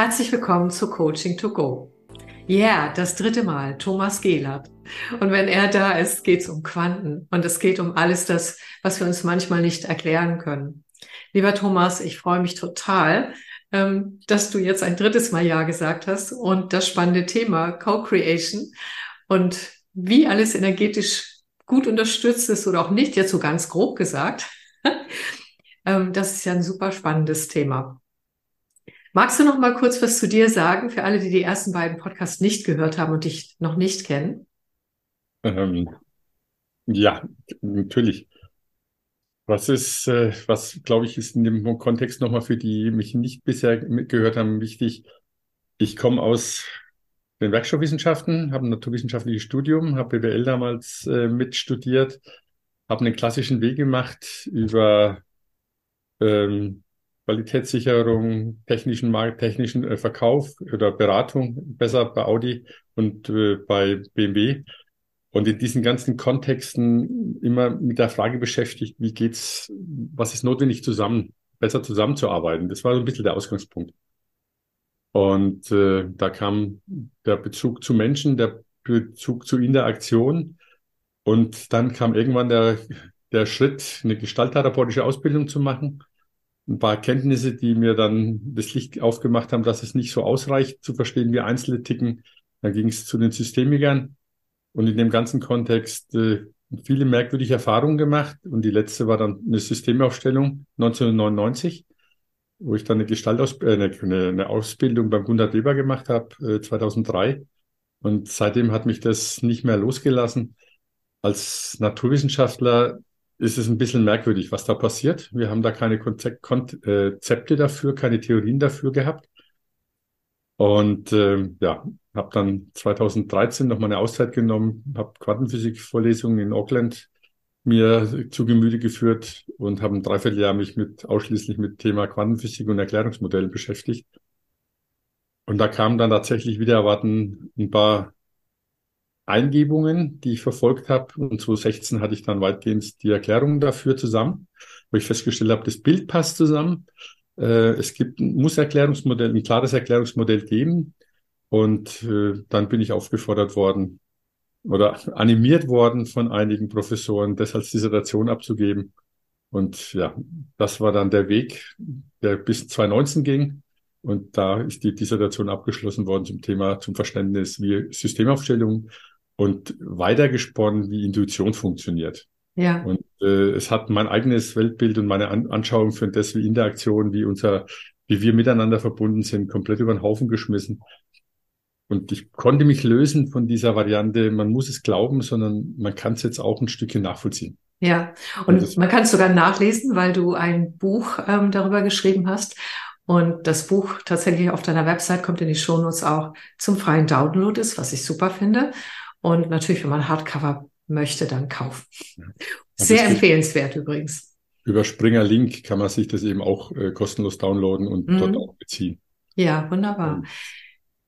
Herzlich willkommen zu Coaching to Go. Ja, yeah, das dritte Mal, Thomas Gehlert. Und wenn er da ist, geht es um Quanten und es geht um alles das, was wir uns manchmal nicht erklären können. Lieber Thomas, ich freue mich total, ähm, dass du jetzt ein drittes Mal Ja gesagt hast und das spannende Thema Co-Creation und wie alles energetisch gut unterstützt ist oder auch nicht, jetzt so ganz grob gesagt. Ähm, das ist ja ein super spannendes Thema. Magst du noch mal kurz was zu dir sagen für alle, die die ersten beiden Podcasts nicht gehört haben und dich noch nicht kennen? Ähm, ja, natürlich. Was ist, äh, was glaube ich, ist in dem Kontext nochmal für die mich nicht bisher gehört haben wichtig. Ich komme aus den Werkstoffwissenschaften, habe ein naturwissenschaftliches Studium, habe BWL damals äh, mitstudiert, habe einen klassischen Weg gemacht über ähm, Qualitätssicherung, technischen Markt, technischen äh, Verkauf oder Beratung, besser bei Audi und äh, bei BMW. Und in diesen ganzen Kontexten immer mit der Frage beschäftigt, wie geht's, was ist notwendig zusammen, besser zusammenzuarbeiten. Das war so ein bisschen der Ausgangspunkt. Und äh, da kam der Bezug zu Menschen, der Bezug zu Interaktion. Und dann kam irgendwann der, der Schritt, eine gestalttherapeutische Ausbildung zu machen ein paar Erkenntnisse, die mir dann das Licht aufgemacht haben, dass es nicht so ausreicht zu verstehen, wie Einzelne ticken. Dann ging es zu den Systemikern und in dem ganzen Kontext äh, viele merkwürdige Erfahrungen gemacht. Und die letzte war dann eine Systemaufstellung 1999, wo ich dann eine Gestaltaus äh, eine, eine Ausbildung beim Gunnar Deber gemacht habe, äh, 2003. Und seitdem hat mich das nicht mehr losgelassen. Als Naturwissenschaftler ist es ein bisschen merkwürdig, was da passiert. Wir haben da keine Konzepte dafür, keine Theorien dafür gehabt. Und äh, ja, habe dann 2013 noch mal eine Auszeit genommen, habe Quantenphysik-Vorlesungen in Auckland mir zu Gemüte geführt und habe ein Dreivierteljahr mich mit ausschließlich mit Thema Quantenphysik und Erklärungsmodellen beschäftigt. Und da kamen dann tatsächlich wieder erwarten ein paar Eingebungen, die ich verfolgt habe. Und 2016 hatte ich dann weitgehend die Erklärung dafür zusammen, wo ich festgestellt habe, das Bild passt zusammen. Äh, es gibt ein Muss-Erklärungsmodell, ein klares Erklärungsmodell geben. Und äh, dann bin ich aufgefordert worden oder animiert worden von einigen Professoren, das als Dissertation abzugeben. Und ja, das war dann der Weg, der bis 2019 ging. Und da ist die Dissertation abgeschlossen worden zum Thema, zum Verständnis, wie Systemaufstellung und weitergesponnen, wie Intuition funktioniert. Ja. Und äh, es hat mein eigenes Weltbild und meine An Anschauung für das, wie Interaktion, wie unser, wie wir miteinander verbunden sind, komplett über den Haufen geschmissen. Und ich konnte mich lösen von dieser Variante, man muss es glauben, sondern man kann es jetzt auch ein Stückchen nachvollziehen. Ja, und, und man kann es sogar nachlesen, weil du ein Buch ähm, darüber geschrieben hast. Und das Buch tatsächlich auf deiner Website kommt in die Shownotes auch zum freien Download ist, was ich super finde. Und natürlich, wenn man Hardcover möchte, dann kaufen. Sehr empfehlenswert übrigens. Über Springer Link kann man sich das eben auch äh, kostenlos downloaden und mhm. dort auch beziehen. Ja, wunderbar.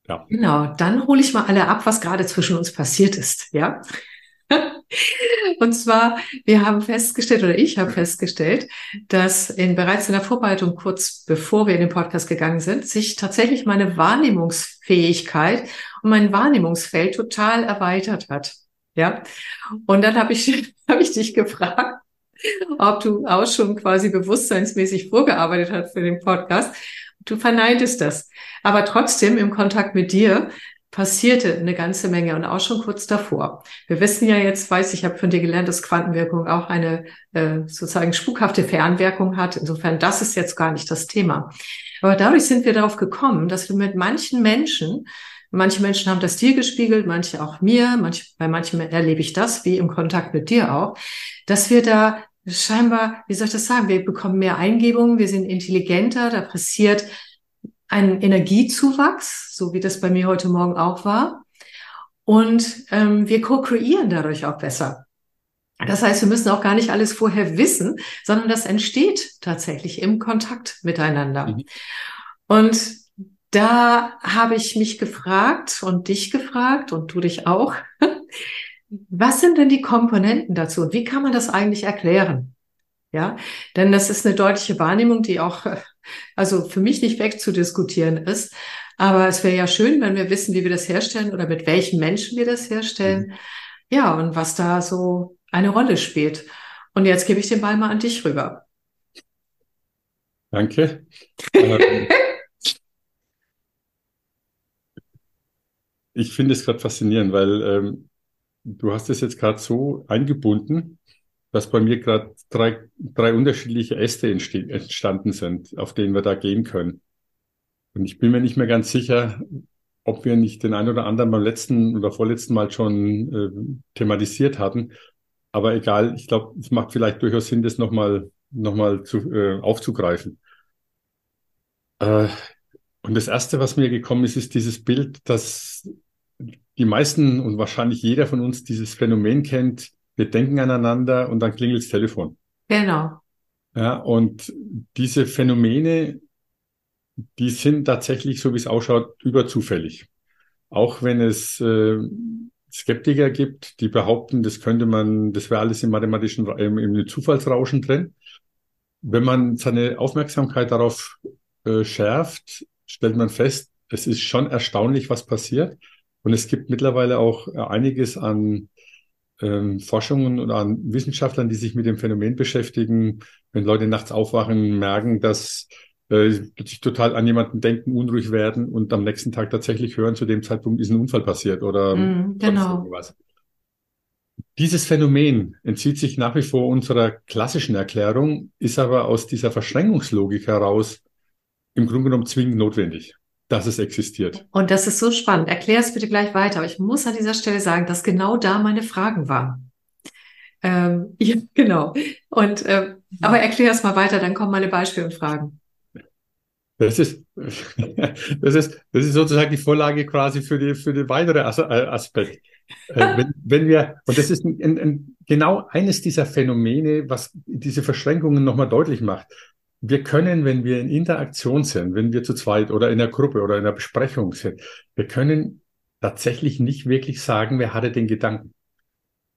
ja. Genau, dann hole ich mal alle ab, was gerade zwischen uns passiert ist. Ja. Und zwar, wir haben festgestellt, oder ich habe festgestellt, dass in, bereits in der Vorbereitung, kurz bevor wir in den Podcast gegangen sind, sich tatsächlich meine Wahrnehmungsfähigkeit und mein Wahrnehmungsfeld total erweitert hat. Ja. Und dann habe ich, hab ich dich gefragt, ob du auch schon quasi bewusstseinsmäßig vorgearbeitet hast für den Podcast. Du verneintest das. Aber trotzdem im Kontakt mit dir passierte eine ganze Menge und auch schon kurz davor. Wir wissen ja jetzt, weiß ich, habe von dir gelernt, dass Quantenwirkung auch eine äh, sozusagen spukhafte Fernwirkung hat. Insofern, das ist jetzt gar nicht das Thema. Aber dadurch sind wir darauf gekommen, dass wir mit manchen Menschen, manche Menschen haben das dir gespiegelt, manche auch mir, manche, bei manchen erlebe ich das, wie im Kontakt mit dir auch, dass wir da scheinbar, wie soll ich das sagen, wir bekommen mehr Eingebungen, wir sind intelligenter, da passiert einen Energiezuwachs, so wie das bei mir heute Morgen auch war. Und ähm, wir co-kreieren dadurch auch besser. Das heißt, wir müssen auch gar nicht alles vorher wissen, sondern das entsteht tatsächlich im Kontakt miteinander. Mhm. Und da habe ich mich gefragt und dich gefragt und du dich auch, was sind denn die Komponenten dazu und wie kann man das eigentlich erklären? Ja, denn das ist eine deutliche Wahrnehmung, die auch, also für mich nicht wegzudiskutieren ist. Aber es wäre ja schön, wenn wir wissen, wie wir das herstellen oder mit welchen Menschen wir das herstellen. Mhm. Ja, und was da so eine Rolle spielt. Und jetzt gebe ich den Ball mal an dich rüber. Danke. Ähm, ich finde es gerade faszinierend, weil ähm, du hast es jetzt gerade so eingebunden, dass bei mir gerade drei, drei unterschiedliche Äste entstanden sind, auf denen wir da gehen können. Und ich bin mir nicht mehr ganz sicher, ob wir nicht den einen oder anderen beim letzten oder vorletzten Mal schon äh, thematisiert hatten. Aber egal, ich glaube, es macht vielleicht durchaus Sinn, das nochmal noch mal zu, äh, aufzugreifen. Äh, und das Erste, was mir gekommen ist, ist dieses Bild, dass die meisten und wahrscheinlich jeder von uns dieses Phänomen kennt. Wir denken aneinander und dann klingelt das Telefon. Genau. Ja, und diese Phänomene, die sind tatsächlich, so wie es ausschaut, überzufällig. Auch wenn es äh, Skeptiker gibt, die behaupten, das könnte man, das wäre alles im mathematischen, im, im Zufallsrauschen drin. Wenn man seine Aufmerksamkeit darauf äh, schärft, stellt man fest, es ist schon erstaunlich, was passiert. Und es gibt mittlerweile auch einiges an ähm, Forschungen und an Wissenschaftlern, die sich mit dem Phänomen beschäftigen. Wenn Leute nachts aufwachen, merken, dass äh, sich total an jemanden denken, unruhig werden und am nächsten Tag tatsächlich hören, zu dem Zeitpunkt ist ein Unfall passiert oder mm, genau. irgendwas. Dieses Phänomen entzieht sich nach wie vor unserer klassischen Erklärung, ist aber aus dieser Verschränkungslogik heraus im Grunde genommen zwingend notwendig dass es existiert. Und das ist so spannend. Erklär es bitte gleich weiter. Aber ich muss an dieser Stelle sagen, dass genau da meine Fragen waren. Ähm, ja, genau. Und äh, aber erklär es mal weiter, dann kommen meine Beispiele und Fragen. Das ist, das ist, das ist sozusagen die Vorlage quasi für die, für den weitere As äh, Aspekt. Äh, wenn, wenn wir, und das ist ein, ein, genau eines dieser Phänomene, was diese Verschränkungen nochmal deutlich macht wir können, wenn wir in Interaktion sind, wenn wir zu zweit oder in der Gruppe oder in der Besprechung sind, wir können tatsächlich nicht wirklich sagen, wer hatte den Gedanken.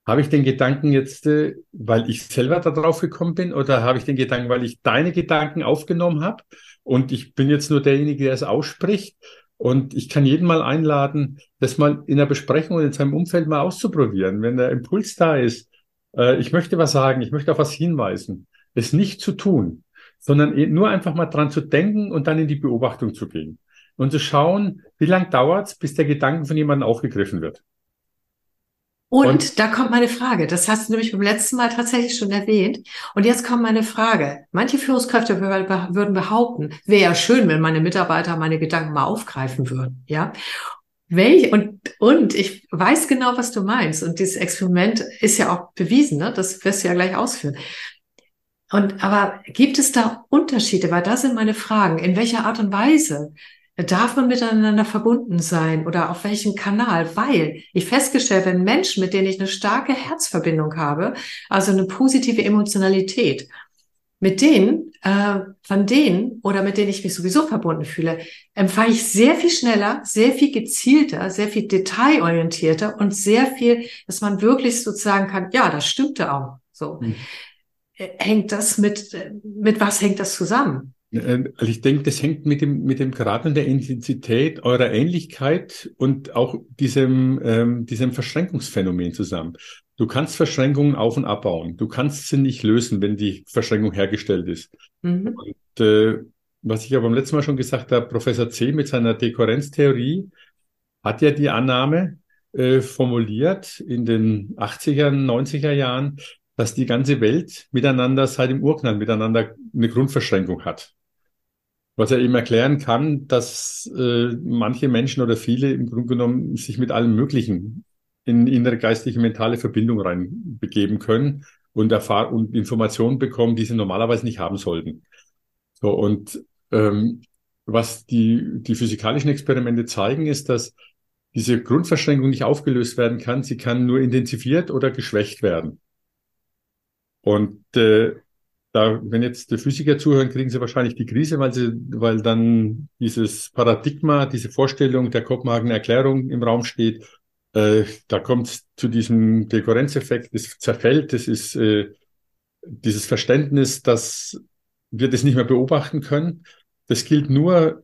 Habe ich den Gedanken jetzt, äh, weil ich selber da drauf gekommen bin, oder habe ich den Gedanken, weil ich deine Gedanken aufgenommen habe und ich bin jetzt nur derjenige, der es ausspricht? Und ich kann jeden mal einladen, das mal in der Besprechung und in seinem Umfeld mal auszuprobieren. Wenn der Impuls da ist, äh, ich möchte was sagen, ich möchte auf was hinweisen, es nicht zu tun, sondern e-, nur einfach mal dran zu denken und dann in die Beobachtung zu gehen und zu schauen, wie lang dauert es, bis der Gedanke von jemandem aufgegriffen wird. Und, und, da kommt meine Frage. Das hast du nämlich beim letzten Mal tatsächlich schon erwähnt. Und jetzt kommt meine Frage. Manche Führungskräfte würden behaupten, wäre ja schön, wenn meine Mitarbeiter meine Gedanken mal aufgreifen würden. Ja. Welche, und, und ich weiß genau, was du meinst. Und dieses Experiment ist ja auch bewiesen, ne? Das wirst du ja gleich ausführen. Und aber gibt es da Unterschiede? Weil da sind meine Fragen. In welcher Art und Weise darf man miteinander verbunden sein oder auf welchem Kanal? Weil ich festgestellt, wenn Menschen, mit denen ich eine starke Herzverbindung habe, also eine positive Emotionalität, mit denen, äh, von denen oder mit denen ich mich sowieso verbunden fühle, empfange ich sehr viel schneller, sehr viel gezielter, sehr viel detailorientierter und sehr viel, dass man wirklich sozusagen kann, ja, das stimmte auch. So. Hm hängt das mit, mit was hängt das zusammen? Äh, also ich denke, das hängt mit dem, mit dem Grad und der Intensität eurer Ähnlichkeit und auch diesem, ähm, diesem Verschränkungsphänomen zusammen. Du kannst Verschränkungen auf- und abbauen. Du kannst sie nicht lösen, wenn die Verschränkung hergestellt ist. Mhm. Und, äh, was ich ja beim letzten Mal schon gesagt habe, Professor C. mit seiner Dekorrenztheorie hat ja die Annahme äh, formuliert in den 80er, 90er Jahren, dass die ganze Welt miteinander seit dem Urknall miteinander eine Grundverschränkung hat. Was er eben erklären kann, dass äh, manche Menschen oder viele im Grunde genommen sich mit allem Möglichen in innere geistliche, mentale Verbindung reinbegeben können und Erfahr und Informationen bekommen, die sie normalerweise nicht haben sollten. So, und ähm, was die, die physikalischen Experimente zeigen, ist, dass diese Grundverschränkung nicht aufgelöst werden kann. Sie kann nur intensiviert oder geschwächt werden. Und äh, da, wenn jetzt die Physiker zuhören, kriegen sie wahrscheinlich die Krise, weil sie, weil dann dieses Paradigma, diese Vorstellung der Kopenhagener Erklärung im Raum steht. Äh, da kommt es zu diesem Dekorrenzeffekt, es zerfällt, das ist äh, dieses Verständnis, dass wir das nicht mehr beobachten können. Das gilt nur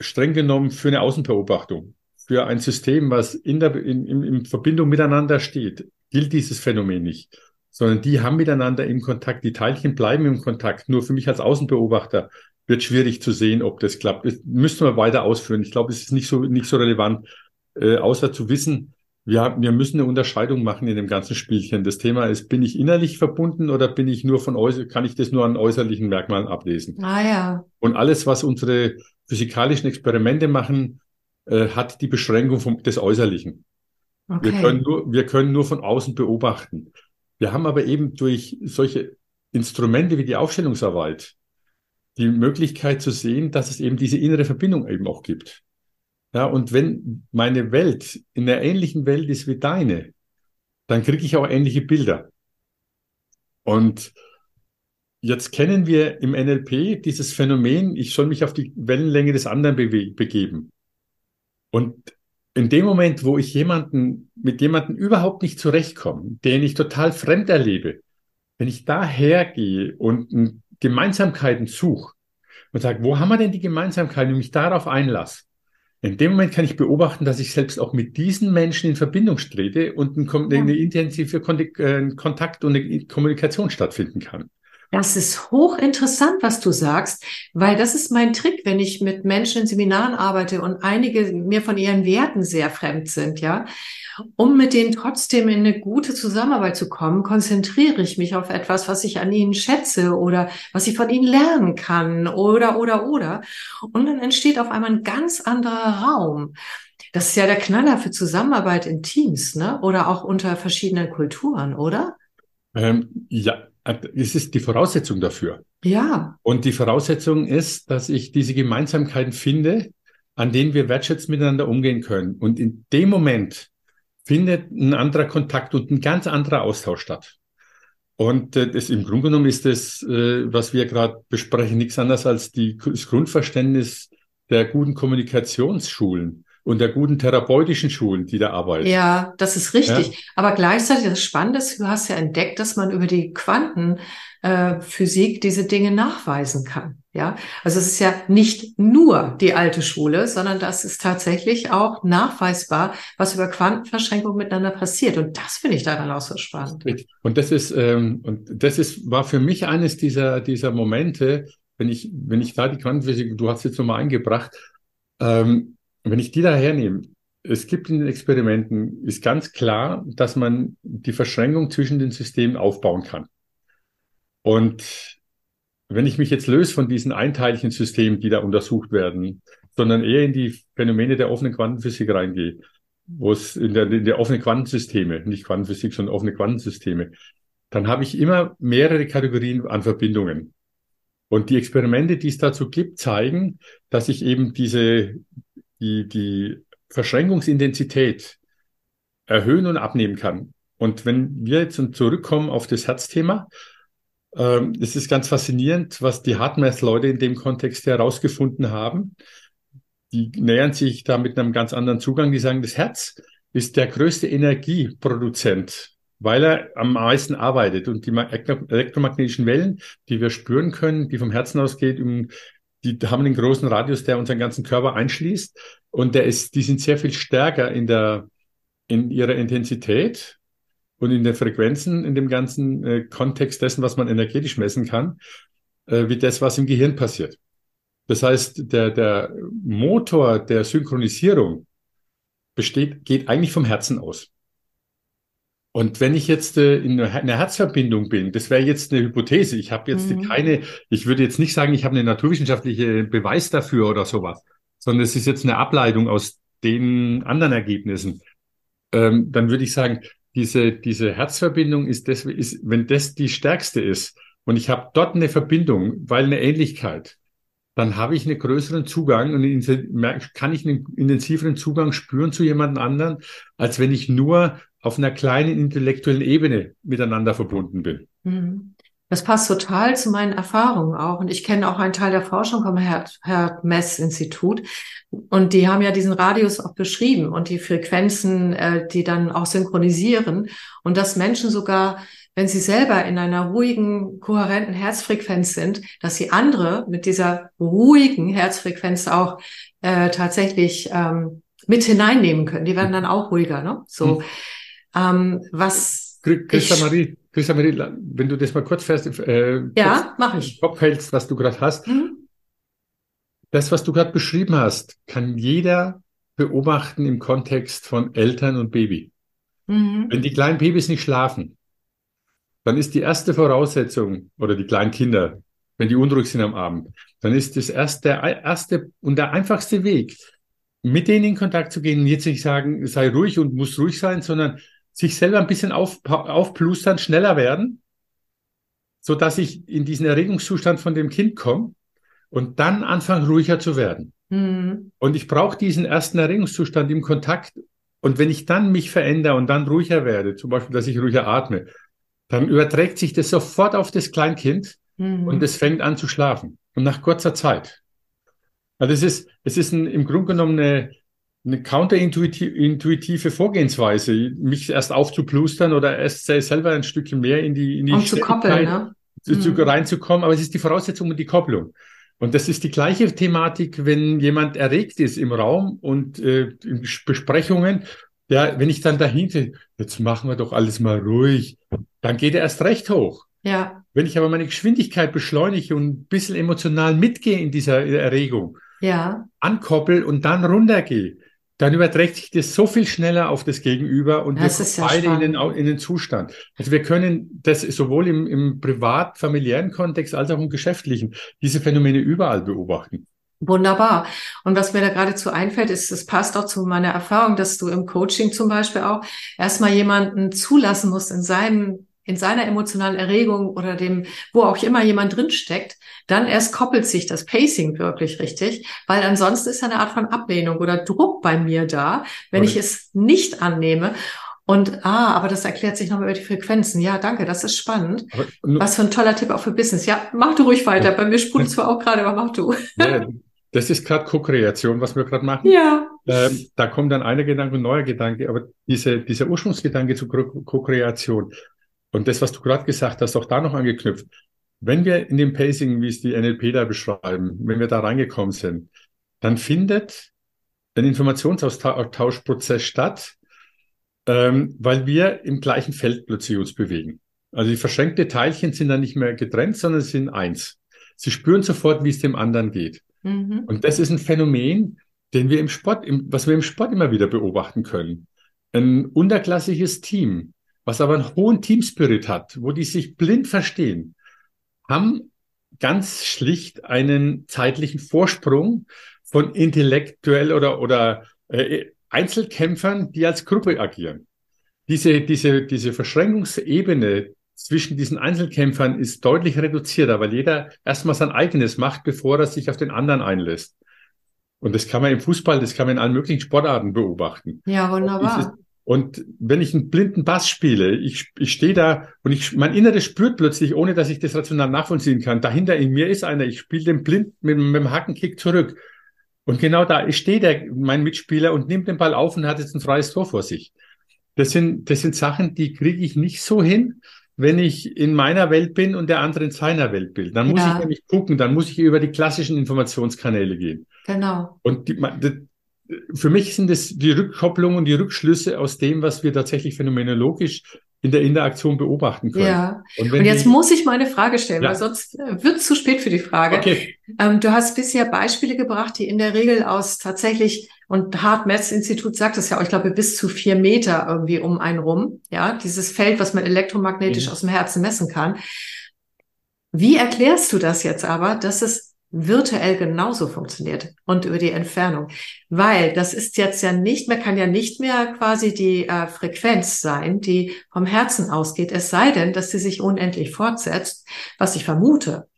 streng genommen für eine Außenbeobachtung, für ein System, was in, der, in, in, in Verbindung miteinander steht, gilt dieses Phänomen nicht, sondern die haben miteinander im Kontakt, die Teilchen bleiben im Kontakt. Nur für mich als Außenbeobachter wird schwierig zu sehen, ob das klappt. Das müssten wir weiter ausführen. Ich glaube, es ist nicht so, nicht so relevant, äh, außer zu wissen, wir, wir müssen eine Unterscheidung machen in dem ganzen Spielchen. Das Thema ist, bin ich innerlich verbunden oder bin ich nur von äußer, kann ich das nur an äußerlichen Merkmalen ablesen? Ah ja. Und alles, was unsere physikalischen Experimente machen, äh, hat die Beschränkung vom, des Äußerlichen. Okay. Wir, können nur, wir können nur von außen beobachten. Wir haben aber eben durch solche Instrumente wie die Aufstellungsarbeit die Möglichkeit zu sehen, dass es eben diese innere Verbindung eben auch gibt. Ja, und wenn meine Welt in einer ähnlichen Welt ist wie deine, dann kriege ich auch ähnliche Bilder. Und jetzt kennen wir im NLP dieses Phänomen, ich soll mich auf die Wellenlänge des anderen begeben. Und in dem Moment, wo ich jemanden, mit jemanden überhaupt nicht zurechtkomme, den ich total fremd erlebe, wenn ich da hergehe und Gemeinsamkeiten suche und sage, wo haben wir denn die Gemeinsamkeiten und mich darauf einlasse, in dem Moment kann ich beobachten, dass ich selbst auch mit diesen Menschen in Verbindung trete und eine, eine intensive äh, Kontakt und eine Kommunikation stattfinden kann. Das ist hochinteressant, was du sagst, weil das ist mein Trick, wenn ich mit Menschen in Seminaren arbeite und einige mir von ihren Werten sehr fremd sind, ja. Um mit denen trotzdem in eine gute Zusammenarbeit zu kommen, konzentriere ich mich auf etwas, was ich an ihnen schätze oder was ich von ihnen lernen kann oder, oder, oder. Und dann entsteht auf einmal ein ganz anderer Raum. Das ist ja der Knaller für Zusammenarbeit in Teams, ne? Oder auch unter verschiedenen Kulturen, oder? Ähm, ja, es ist die Voraussetzung dafür. Ja. Und die Voraussetzung ist, dass ich diese Gemeinsamkeiten finde, an denen wir wertschätzend miteinander umgehen können. Und in dem Moment findet ein anderer Kontakt und ein ganz anderer Austausch statt. Und äh, das im Grunde genommen ist das, äh, was wir gerade besprechen, nichts anderes als die, das Grundverständnis der guten Kommunikationsschulen und der guten therapeutischen Schulen, die da arbeiten. Ja, das ist richtig. Ja. Aber gleichzeitig das Spannende ist, du hast ja entdeckt, dass man über die Quantenphysik äh, diese Dinge nachweisen kann. Ja, also es ist ja nicht nur die alte Schule, sondern das ist tatsächlich auch nachweisbar, was über Quantenverschränkung miteinander passiert. Und das finde ich daran auch so spannend. Und das ist, ähm, und das ist, war für mich eines dieser, dieser Momente, wenn ich, wenn ich da die Quantenphysik, du hast jetzt nochmal eingebracht, ähm, wenn ich die da hernehme, es gibt in den Experimenten, ist ganz klar, dass man die Verschränkung zwischen den Systemen aufbauen kann. Und wenn ich mich jetzt löse von diesen einteiligen Systemen, die da untersucht werden, sondern eher in die Phänomene der offenen Quantenphysik reingehe, wo es in der, in der offenen Quantensysteme, nicht Quantenphysik, sondern offene Quantensysteme, dann habe ich immer mehrere Kategorien an Verbindungen. Und die Experimente, die es dazu gibt, zeigen, dass ich eben diese die, die Verschränkungsintensität erhöhen und abnehmen kann. Und wenn wir jetzt zurückkommen auf das Herzthema, ähm, es ist ganz faszinierend, was die Hardmath-Leute in dem Kontext herausgefunden haben. Die nähern sich da mit einem ganz anderen Zugang. Die sagen, das Herz ist der größte Energieproduzent, weil er am meisten arbeitet. Und die elektromagnetischen Wellen, die wir spüren können, die vom Herzen ausgeht, die haben einen großen Radius, der unseren ganzen Körper einschließt. Und der ist, die sind sehr viel stärker in der, in ihrer Intensität und in den Frequenzen, in dem ganzen äh, Kontext dessen, was man energetisch messen kann, äh, wie das, was im Gehirn passiert. Das heißt, der, der Motor der Synchronisierung besteht, geht eigentlich vom Herzen aus. Und wenn ich jetzt äh, in einer Herzverbindung bin, das wäre jetzt eine Hypothese. Ich habe jetzt mhm. keine, ich würde jetzt nicht sagen, ich habe eine naturwissenschaftliche Beweis dafür oder sowas, sondern es ist jetzt eine Ableitung aus den anderen Ergebnissen. Ähm, dann würde ich sagen, diese, diese Herzverbindung ist das, ist, wenn das die stärkste ist und ich habe dort eine Verbindung, weil eine Ähnlichkeit, dann habe ich einen größeren Zugang und kann ich einen intensiveren Zugang spüren zu jemand anderen, als wenn ich nur auf einer kleinen intellektuellen Ebene miteinander verbunden bin. Mhm. Das passt total zu meinen Erfahrungen auch. Und ich kenne auch einen Teil der Forschung vom Herr-Mess-Institut. Und die haben ja diesen Radius auch beschrieben und die Frequenzen, äh, die dann auch synchronisieren. Und dass Menschen sogar, wenn sie selber in einer ruhigen, kohärenten Herzfrequenz sind, dass sie andere mit dieser ruhigen Herzfrequenz auch äh, tatsächlich ähm, mit hineinnehmen können. Die werden dann auch ruhiger. Ne? So, hm. ähm, was Christa Marie, Marie, wenn du das mal kurz fest äh, ja, mach ich. Kopf hältst, was du gerade hast. Mhm. Das, was du gerade beschrieben hast, kann jeder beobachten im Kontext von Eltern und Baby. Mhm. Wenn die kleinen Babys nicht schlafen, dann ist die erste Voraussetzung, oder die kleinen Kinder, wenn die unruhig sind am Abend, dann ist das erste, der erste und der einfachste Weg, mit denen in Kontakt zu gehen, jetzt nicht sagen, sei ruhig und muss ruhig sein, sondern sich selber ein bisschen auf, aufplustern, schneller werden, so dass ich in diesen Erregungszustand von dem Kind komme und dann anfange ruhiger zu werden. Mhm. Und ich brauche diesen ersten Erregungszustand im Kontakt. Und wenn ich dann mich verändere und dann ruhiger werde, zum Beispiel, dass ich ruhiger atme, dann überträgt sich das sofort auf das Kleinkind mhm. und es fängt an zu schlafen. Und nach kurzer Zeit. Also es ist, es ist ein, im Grunde genommen eine, eine counterintuitive Vorgehensweise, mich erst aufzuplustern oder erst selber ein Stückchen mehr in die, in die um zu koppeln, ne? zu, mhm. reinzukommen. Aber es ist die Voraussetzung und die Kopplung. Und das ist die gleiche Thematik, wenn jemand erregt ist im Raum und äh, in Besprechungen. Ja, wenn ich dann dahinter, jetzt machen wir doch alles mal ruhig, dann geht er erst recht hoch. Ja. Wenn ich aber meine Geschwindigkeit beschleunige und ein bisschen emotional mitgehe in dieser Erregung, ja. ankoppel und dann runtergehe, dann überträgt sich das so viel schneller auf das Gegenüber und das wir kommen beide in den, in den Zustand. Also wir können das sowohl im, im privat-familiären Kontext als auch im geschäftlichen, diese Phänomene überall beobachten. Wunderbar. Und was mir da geradezu einfällt, ist, es passt auch zu meiner Erfahrung, dass du im Coaching zum Beispiel auch erstmal jemanden zulassen musst in seinem in seiner emotionalen Erregung oder dem, wo auch immer jemand drinsteckt, dann erst koppelt sich das Pacing wirklich richtig, weil ansonsten ist eine Art von Ablehnung oder Druck bei mir da, wenn okay. ich es nicht annehme. Und ah, aber das erklärt sich nochmal über die Frequenzen. Ja, danke, das ist spannend. Aber, Was für ein toller Tipp auch für Business. Ja, mach du ruhig weiter. Bei mir sprudelt zwar auch gerade, aber mach du. Ja, das ist gerade Co-Kreation, was wir gerade machen. Ja. Ähm, da kommt dann einer Gedanke und neuer Gedanke, aber diese, dieser Ursprungsgedanke zur Co-Kreation, und das, was du gerade gesagt hast, auch da noch angeknüpft. Wenn wir in dem Pacing, wie es die NLP da beschreiben, wenn wir da reingekommen sind, dann findet ein Informationsaustauschprozess statt, ähm, weil wir im gleichen Feld plötzlich uns bewegen. Also die verschränkte Teilchen sind dann nicht mehr getrennt, sondern sie sind eins. Sie spüren sofort, wie es dem anderen geht. Mhm. Und das ist ein Phänomen, den wir im Sport, im, was wir im Sport immer wieder beobachten können. Ein unterklassiges Team, was aber einen hohen Teamspirit hat, wo die sich blind verstehen, haben ganz schlicht einen zeitlichen Vorsprung von intellektuell oder, oder äh, Einzelkämpfern, die als Gruppe agieren. Diese, diese, diese Verschränkungsebene zwischen diesen Einzelkämpfern ist deutlich reduzierter, weil jeder erstmal sein eigenes macht, bevor er sich auf den anderen einlässt. Und das kann man im Fußball, das kann man in allen möglichen Sportarten beobachten. Ja, wunderbar. Und wenn ich einen blinden Bass spiele, ich, ich stehe da und ich, mein Inneres spürt plötzlich, ohne dass ich das rational nachvollziehen kann, dahinter in mir ist einer, ich spiele den blind mit, mit dem Hackenkick zurück. Und genau da steht der, mein Mitspieler und nimmt den Ball auf und hat jetzt ein freies Tor vor sich. Das sind, das sind Sachen, die kriege ich nicht so hin, wenn ich in meiner Welt bin und der andere in seiner Welt bin. Dann muss ja. ich nämlich gucken, dann muss ich über die klassischen Informationskanäle gehen. Genau. Und die, für mich sind es die Rückkopplungen und die Rückschlüsse aus dem, was wir tatsächlich phänomenologisch in der Interaktion beobachten können. Ja. Und, und jetzt die, muss ich meine Frage stellen, ja. weil sonst wird es zu spät für die Frage. Okay. Ähm, du hast bisher Beispiele gebracht, die in der Regel aus tatsächlich und Hart Metz Institut sagt es ja auch, ich glaube, bis zu vier Meter irgendwie um einen rum. Ja, dieses Feld, was man elektromagnetisch mhm. aus dem Herzen messen kann. Wie erklärst du das jetzt aber, dass es virtuell genauso funktioniert und über die Entfernung. Weil das ist jetzt ja nicht mehr, kann ja nicht mehr quasi die äh, Frequenz sein, die vom Herzen ausgeht, es sei denn, dass sie sich unendlich fortsetzt, was ich vermute.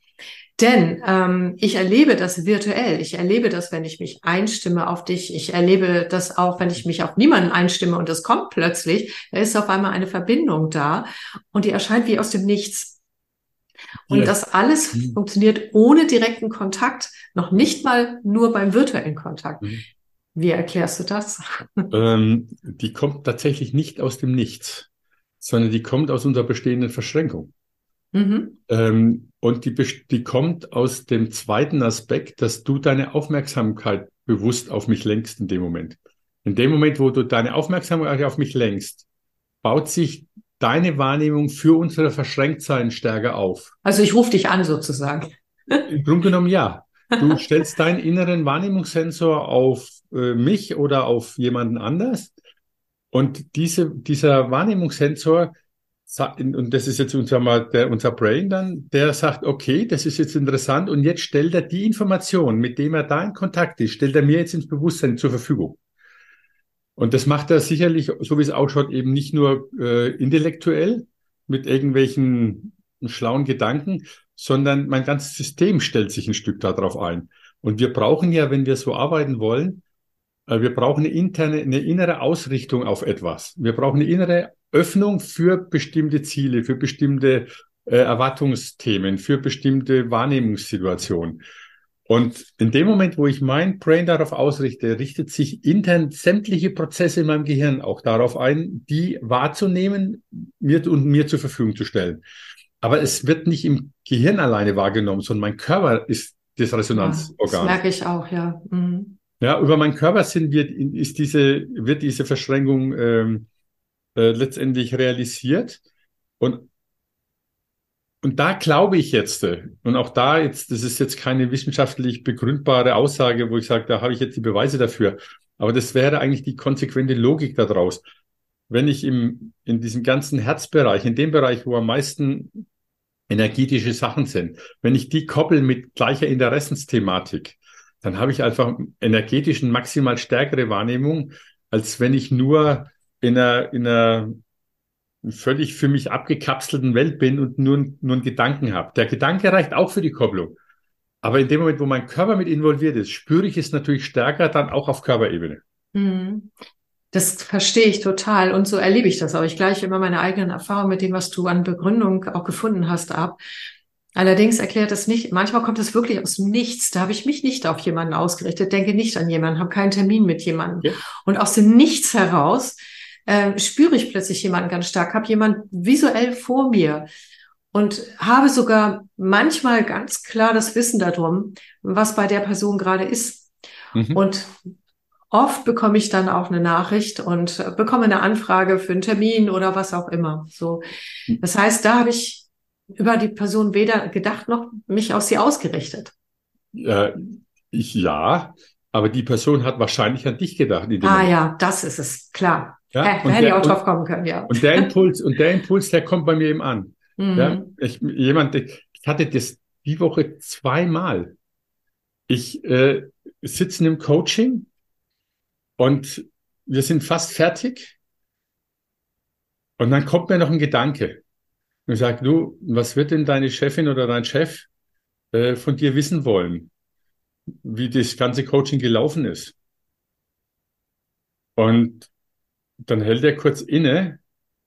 Denn ähm, ich erlebe das virtuell. Ich erlebe das, wenn ich mich einstimme auf dich. Ich erlebe das auch, wenn ich mich auf niemanden einstimme und es kommt plötzlich. Da ist auf einmal eine Verbindung da und die erscheint wie aus dem Nichts. Und ja. das alles mhm. funktioniert ohne direkten Kontakt, noch nicht mal nur beim virtuellen Kontakt. Mhm. Wie erklärst du das? Ähm, die kommt tatsächlich nicht aus dem Nichts, sondern die kommt aus unserer bestehenden Verschränkung. Mhm. Ähm, und die, die kommt aus dem zweiten Aspekt, dass du deine Aufmerksamkeit bewusst auf mich lenkst in dem Moment. In dem Moment, wo du deine Aufmerksamkeit auf mich lenkst, baut sich deine Wahrnehmung für unsere Verschränktsein stärker auf. Also ich rufe dich an sozusagen. Im Grunde genommen ja. Du stellst deinen inneren Wahrnehmungssensor auf äh, mich oder auf jemanden anders. Und diese, dieser Wahrnehmungssensor, und das ist jetzt unser, der, unser Brain dann, der sagt, okay, das ist jetzt interessant und jetzt stellt er die Information, mit dem er da in Kontakt ist, stellt er mir jetzt ins Bewusstsein zur Verfügung. Und das macht er sicherlich, so wie es ausschaut, eben nicht nur äh, intellektuell mit irgendwelchen schlauen Gedanken, sondern mein ganzes System stellt sich ein Stück darauf ein. Und wir brauchen ja, wenn wir so arbeiten wollen, äh, wir brauchen eine interne, eine innere Ausrichtung auf etwas. Wir brauchen eine innere Öffnung für bestimmte Ziele, für bestimmte äh, Erwartungsthemen, für bestimmte Wahrnehmungssituationen. Und in dem Moment, wo ich mein Brain darauf ausrichte, richtet sich intern sämtliche Prozesse in meinem Gehirn auch darauf ein, die wahrzunehmen mir, und mir zur Verfügung zu stellen. Aber es wird nicht im Gehirn alleine wahrgenommen, sondern mein Körper ist das Resonanzorgan. Ja, das merke ich auch, ja. Mhm. Ja, über meinen Körper sind wir, ist diese, wird diese Verschränkung ähm, äh, letztendlich realisiert. Und und da glaube ich jetzt, äh, und auch da jetzt, das ist jetzt keine wissenschaftlich begründbare Aussage, wo ich sage, da habe ich jetzt die Beweise dafür. Aber das wäre eigentlich die konsequente Logik daraus. Wenn ich im, in diesem ganzen Herzbereich, in dem Bereich, wo am meisten energetische Sachen sind, wenn ich die koppel mit gleicher Interessensthematik, dann habe ich einfach energetischen maximal stärkere Wahrnehmung, als wenn ich nur in einer, in einer völlig für mich abgekapselten Welt bin und nur, nur einen Gedanken habe. Der Gedanke reicht auch für die Kopplung. Aber in dem Moment, wo mein Körper mit involviert ist, spüre ich es natürlich stärker dann auch auf Körperebene. Mhm. Das verstehe ich total und so erlebe ich das auch. Ich gleiche immer meine eigenen Erfahrungen mit dem, was du an Begründung auch gefunden hast, ab. Allerdings erklärt es nicht, manchmal kommt es wirklich aus dem Nichts. Da habe ich mich nicht auf jemanden ausgerichtet, denke nicht an jemanden, habe keinen Termin mit jemandem. Ja. Und aus dem Nichts heraus äh, spüre ich plötzlich jemanden ganz stark, habe jemanden visuell vor mir und habe sogar manchmal ganz klar das Wissen darum, was bei der Person gerade ist. Mhm. Und oft bekomme ich dann auch eine Nachricht und bekomme eine Anfrage für einen Termin oder was auch immer. So, das heißt, da habe ich über die Person weder gedacht noch mich auf sie ausgerichtet. Äh, ich ja, aber die Person hat wahrscheinlich an dich gedacht. ah Moment. ja, das ist es, klar. Ja? Äh, da hätte ich auch drauf kommen können, ja. Und der Impuls, und der Impuls, der kommt bei mir eben an. Mhm. Ja? Ich, jemand, ich hatte das die Woche zweimal. Ich äh, sitze im Coaching und wir sind fast fertig. Und dann kommt mir noch ein Gedanke. Und sagt, du, was wird denn deine Chefin oder dein Chef äh, von dir wissen wollen? Wie das ganze Coaching gelaufen ist? Und dann hält er kurz inne,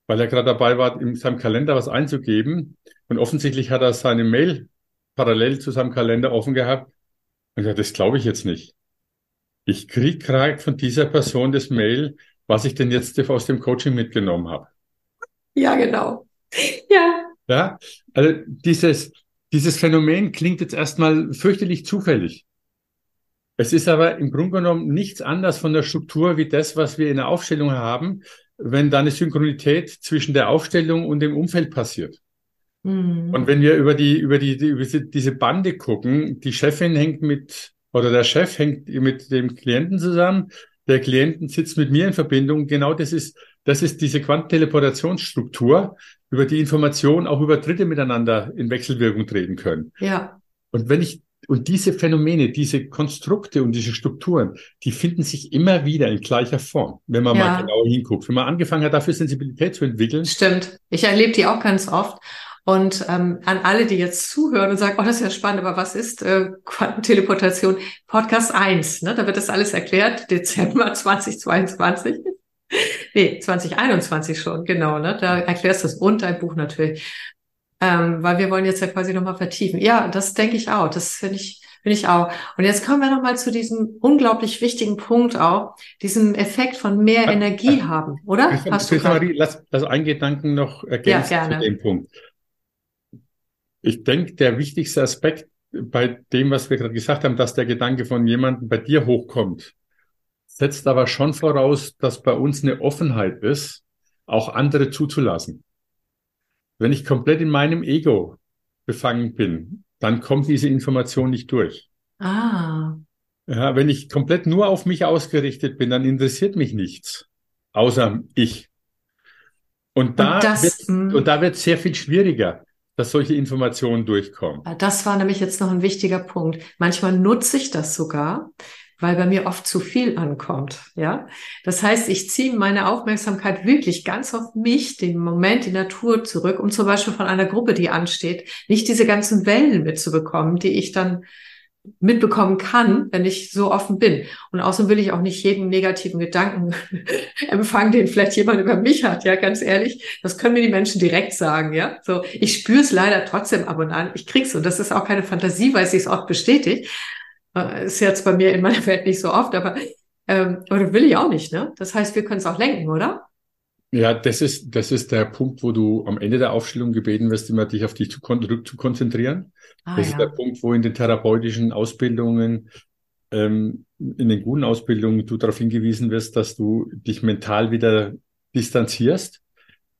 weil er gerade dabei war, in seinem Kalender was einzugeben. Und offensichtlich hat er seine Mail parallel zu seinem Kalender offen gehabt. Und ja, das glaube ich jetzt nicht. Ich krieg gerade von dieser Person das Mail, was ich denn jetzt aus dem Coaching mitgenommen habe. Ja, genau. Ja. Ja, also dieses, dieses Phänomen klingt jetzt erstmal fürchterlich zufällig. Es ist aber im Grunde genommen nichts anders von der Struktur wie das, was wir in der Aufstellung haben, wenn da eine Synchronität zwischen der Aufstellung und dem Umfeld passiert. Mhm. Und wenn wir über die, über die, die, über diese Bande gucken, die Chefin hängt mit, oder der Chef hängt mit dem Klienten zusammen, der Klienten sitzt mit mir in Verbindung. Genau das ist, das ist diese Quantenteleportationsstruktur, über die Informationen auch über Dritte miteinander in Wechselwirkung treten können. Ja. Und wenn ich und diese Phänomene, diese Konstrukte und diese Strukturen, die finden sich immer wieder in gleicher Form, wenn man ja. mal genauer hinguckt. Wenn man angefangen hat, dafür Sensibilität zu entwickeln. Stimmt. Ich erlebe die auch ganz oft. Und ähm, an alle, die jetzt zuhören und sagen, oh, das ist ja spannend, aber was ist äh, Quantenteleportation? Podcast 1, ne? da wird das alles erklärt, Dezember 2022. nee, 2021 schon, genau, ne? Da erklärst du es und dein Buch natürlich. Ähm, weil wir wollen jetzt ja quasi nochmal vertiefen. Ja, das denke ich auch. Das finde ich, finde ich auch. Und jetzt kommen wir nochmal zu diesem unglaublich wichtigen Punkt auch, diesem Effekt von mehr Energie haben, oder? Hast du Marie, lass, lass einen Gedanken noch ergänzen ja, zu dem Punkt. Ich denke, der wichtigste Aspekt bei dem, was wir gerade gesagt haben, dass der Gedanke von jemandem bei dir hochkommt, setzt aber schon voraus, dass bei uns eine Offenheit ist, auch andere zuzulassen. Wenn ich komplett in meinem Ego befangen bin, dann kommt diese Information nicht durch. Ah. Ja, wenn ich komplett nur auf mich ausgerichtet bin, dann interessiert mich nichts, außer ich. Und da, und das, wird, hm. und da wird sehr viel schwieriger, dass solche Informationen durchkommen. Das war nämlich jetzt noch ein wichtiger Punkt. Manchmal nutze ich das sogar, weil bei mir oft zu viel ankommt. Ja, das heißt, ich ziehe meine Aufmerksamkeit wirklich ganz auf mich, den Moment, die Natur zurück, um zum Beispiel von einer Gruppe, die ansteht, nicht diese ganzen Wellen mitzubekommen, die ich dann mitbekommen kann, wenn ich so offen bin. Und außerdem will ich auch nicht jeden negativen Gedanken empfangen, den vielleicht jemand über mich hat. Ja, ganz ehrlich, das können mir die Menschen direkt sagen. Ja, so ich spüre es leider trotzdem ab und an. Ich krieg's und das ist auch keine Fantasie, weil es sich oft bestätigt. Äh, ist jetzt bei mir in meiner Welt nicht so oft, aber ähm, oder will ich auch nicht. Ne? Das heißt, wir können es auch lenken, oder? Ja, das ist, das ist der Punkt, wo du am Ende der Aufstellung gebeten wirst, immer dich auf dich zu, zu konzentrieren. Ah, das ja. ist der Punkt, wo in den therapeutischen Ausbildungen, ähm, in den guten Ausbildungen du darauf hingewiesen wirst, dass du dich mental wieder distanzierst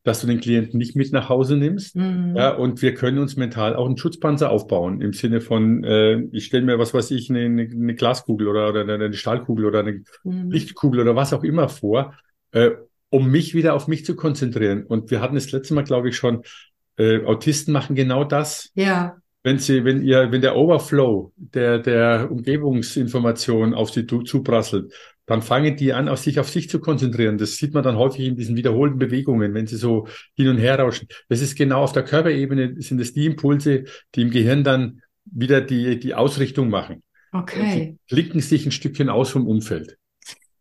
dass du den Klienten nicht mit nach Hause nimmst. Mhm. Ja, und wir können uns mental auch einen Schutzpanzer aufbauen im Sinne von, äh, ich stelle mir, was weiß ich, eine, eine Glaskugel oder, oder eine Stahlkugel oder eine mhm. Lichtkugel oder was auch immer vor, äh, um mich wieder auf mich zu konzentrieren. Und wir hatten das letzte Mal, glaube ich, schon, äh, Autisten machen genau das. Ja. Wenn sie, wenn ihr, wenn der Overflow der, der Umgebungsinformation auf sie zuprasselt, dann fangen die an, auf sich auf sich zu konzentrieren. Das sieht man dann häufig in diesen wiederholten Bewegungen, wenn sie so hin und her rauschen. Das ist genau auf der Körperebene, sind es die Impulse, die im Gehirn dann wieder die, die Ausrichtung machen. Okay. Sie klicken sich ein Stückchen aus vom Umfeld.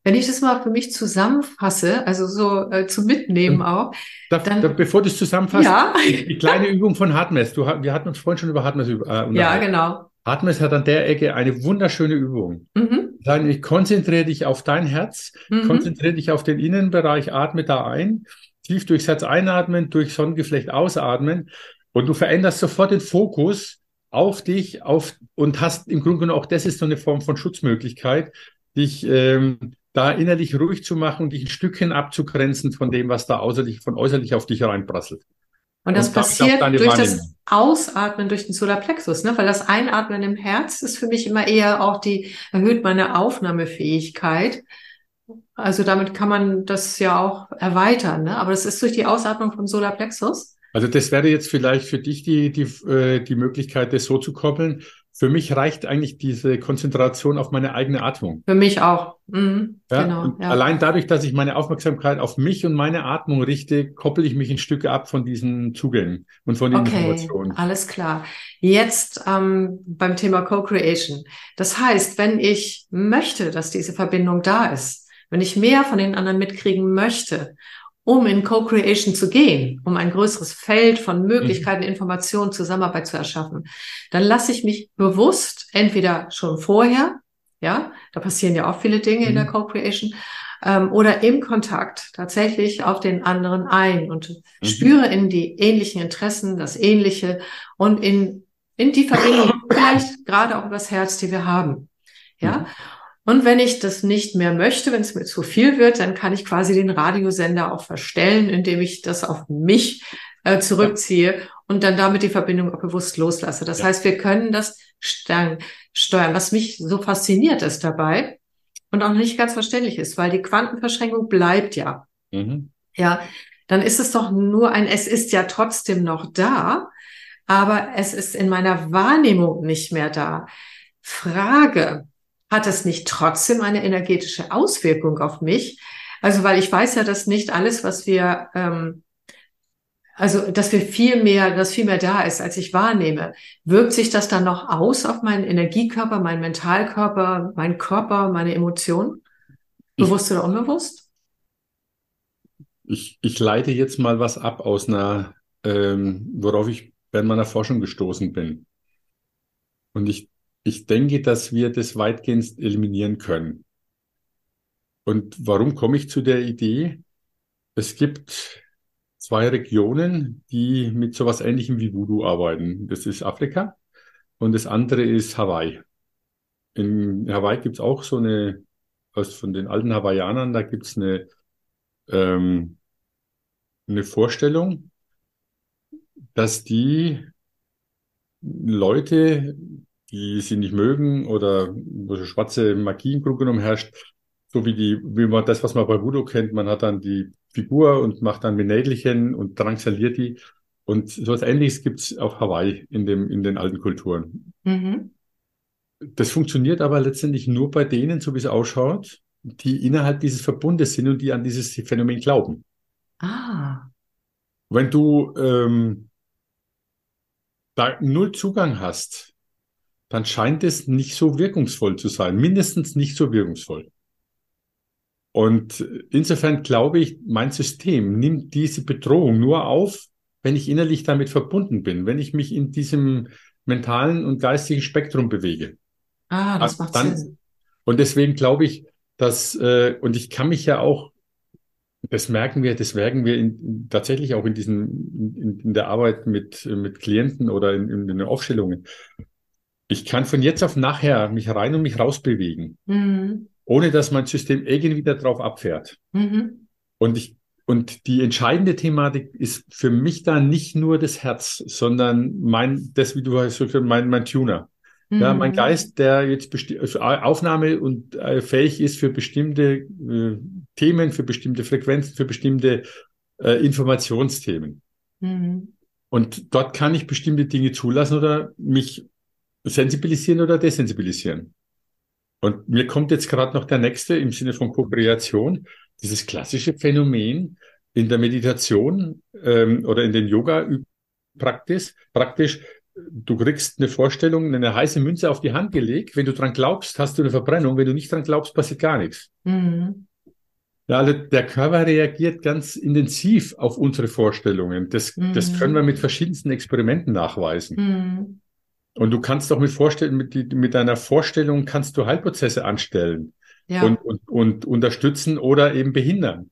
Wenn ich das mal für mich zusammenfasse, also so äh, zum Mitnehmen auch. Darf, dann, darf, bevor du es zusammenfasst, ja. die, die, kleine Übung von Hartmess. Du, wir hatten uns vorhin schon über Hartmess äh, Ja, genau. Hartmess hat an der Ecke eine wunderschöne Übung. Mhm. Ich konzentriere dich auf dein Herz, mhm. konzentriere dich auf den Innenbereich, atme da ein, tief durchs Herz einatmen, durch Sonnengeflecht ausatmen und du veränderst sofort den Fokus auf dich auf und hast im Grunde genommen auch das ist so eine Form von Schutzmöglichkeit, dich ähm, da innerlich ruhig zu machen und dich ein Stückchen abzugrenzen von dem, was da äußerlich, von äußerlich auf dich reinprasselt. Und das und passiert durch das Ausatmen durch den Solarplexus, ne? weil das Einatmen im Herz ist für mich immer eher auch die, erhöht meine Aufnahmefähigkeit. Also damit kann man das ja auch erweitern, ne? aber das ist durch die Ausatmung vom Solarplexus. Also das wäre jetzt vielleicht für dich die, die, äh, die Möglichkeit, das so zu koppeln. Für mich reicht eigentlich diese Konzentration auf meine eigene Atmung. Für mich auch. Mhm, ja, genau. Ja. Allein dadurch, dass ich meine Aufmerksamkeit auf mich und meine Atmung richte, koppel ich mich ein Stück ab von diesen Zugängen und von den okay, Informationen. Alles klar. Jetzt ähm, beim Thema Co-Creation. Das heißt, wenn ich möchte, dass diese Verbindung da ist, wenn ich mehr von den anderen mitkriegen möchte um in Co-Creation zu gehen, um ein größeres Feld von Möglichkeiten, mhm. Informationen, Zusammenarbeit zu erschaffen, dann lasse ich mich bewusst entweder schon vorher, ja, da passieren ja auch viele Dinge mhm. in der mhm. Co-Creation, ähm, oder im Kontakt tatsächlich auf den anderen ein und mhm. spüre in die ähnlichen Interessen, das Ähnliche und in, in die Verbindung, vielleicht gerade auch übers Herz, die wir haben. Ja. Mhm. Und wenn ich das nicht mehr möchte, wenn es mir zu viel wird, dann kann ich quasi den Radiosender auch verstellen, indem ich das auf mich äh, zurückziehe und dann damit die Verbindung auch bewusst loslasse. Das ja. heißt, wir können das steuern. Was mich so fasziniert ist dabei und auch nicht ganz verständlich ist, weil die Quantenverschränkung bleibt ja. Mhm. Ja, dann ist es doch nur ein, es ist ja trotzdem noch da, aber es ist in meiner Wahrnehmung nicht mehr da. Frage, hat es nicht trotzdem eine energetische Auswirkung auf mich? Also, weil ich weiß ja, dass nicht alles, was wir, ähm, also, dass wir viel mehr, dass viel mehr da ist, als ich wahrnehme. Wirkt sich das dann noch aus auf meinen Energiekörper, meinen Mentalkörper, meinen Körper, meine Emotionen? Bewusst ich, oder unbewusst? Ich, ich leite jetzt mal was ab aus einer, ähm, worauf ich während meiner Forschung gestoßen bin. Und ich, ich denke, dass wir das weitgehend eliminieren können. Und warum komme ich zu der Idee? Es gibt zwei Regionen, die mit sowas Ähnlichem wie Voodoo arbeiten. Das ist Afrika und das andere ist Hawaii. In Hawaii gibt's auch so eine, aus von den alten Hawaiianern, da gibt's eine, ähm, eine Vorstellung, dass die Leute, die sie nicht mögen oder wo so schwarze Magie im Grunde genommen herrscht, so wie die, wie man das, was man bei Voodoo kennt, man hat dann die Figur und macht dann Benädelchen und drangsaliert die. Und so etwas Ähnliches gibt's auf Hawaii in dem, in den alten Kulturen. Mhm. Das funktioniert aber letztendlich nur bei denen, so wie es ausschaut, die innerhalb dieses Verbundes sind und die an dieses Phänomen glauben. Ah. Wenn du ähm, da null Zugang hast, dann scheint es nicht so wirkungsvoll zu sein, mindestens nicht so wirkungsvoll. Und insofern glaube ich, mein System nimmt diese Bedrohung nur auf, wenn ich innerlich damit verbunden bin, wenn ich mich in diesem mentalen und geistigen Spektrum bewege. Ah, das macht dann, Sinn. Und deswegen glaube ich, dass, äh, und ich kann mich ja auch, das merken wir, das merken wir in, tatsächlich auch in diesen, in, in der Arbeit mit, mit Klienten oder in, in den Aufstellungen. Ich kann von jetzt auf nachher mich rein und mich raus bewegen. Mhm ohne dass mein System irgendwie darauf abfährt. Mhm. Und ich und die entscheidende Thematik ist für mich da nicht nur das Herz, sondern mein, das, wie du hast mein, mein Tuner. Mhm. Ja, mein Geist, der jetzt also Aufnahme und äh, fähig ist für bestimmte äh, Themen, für bestimmte Frequenzen, für bestimmte äh, Informationsthemen. Mhm. Und dort kann ich bestimmte Dinge zulassen oder mich sensibilisieren oder desensibilisieren. Und mir kommt jetzt gerade noch der nächste im Sinne von Ko-Kreation, dieses klassische Phänomen in der Meditation ähm, oder in den Yoga-Praktis, praktisch, du kriegst eine Vorstellung, eine heiße Münze auf die Hand gelegt. Wenn du dran glaubst, hast du eine Verbrennung. Wenn du nicht dran glaubst, passiert gar nichts. Mhm. Ja, also der Körper reagiert ganz intensiv auf unsere Vorstellungen. Das, mhm. das können wir mit verschiedensten Experimenten nachweisen. Mhm. Und du kannst doch mit vorstellen, mit, mit deiner Vorstellung kannst du Heilprozesse anstellen ja. und, und, und unterstützen oder eben behindern.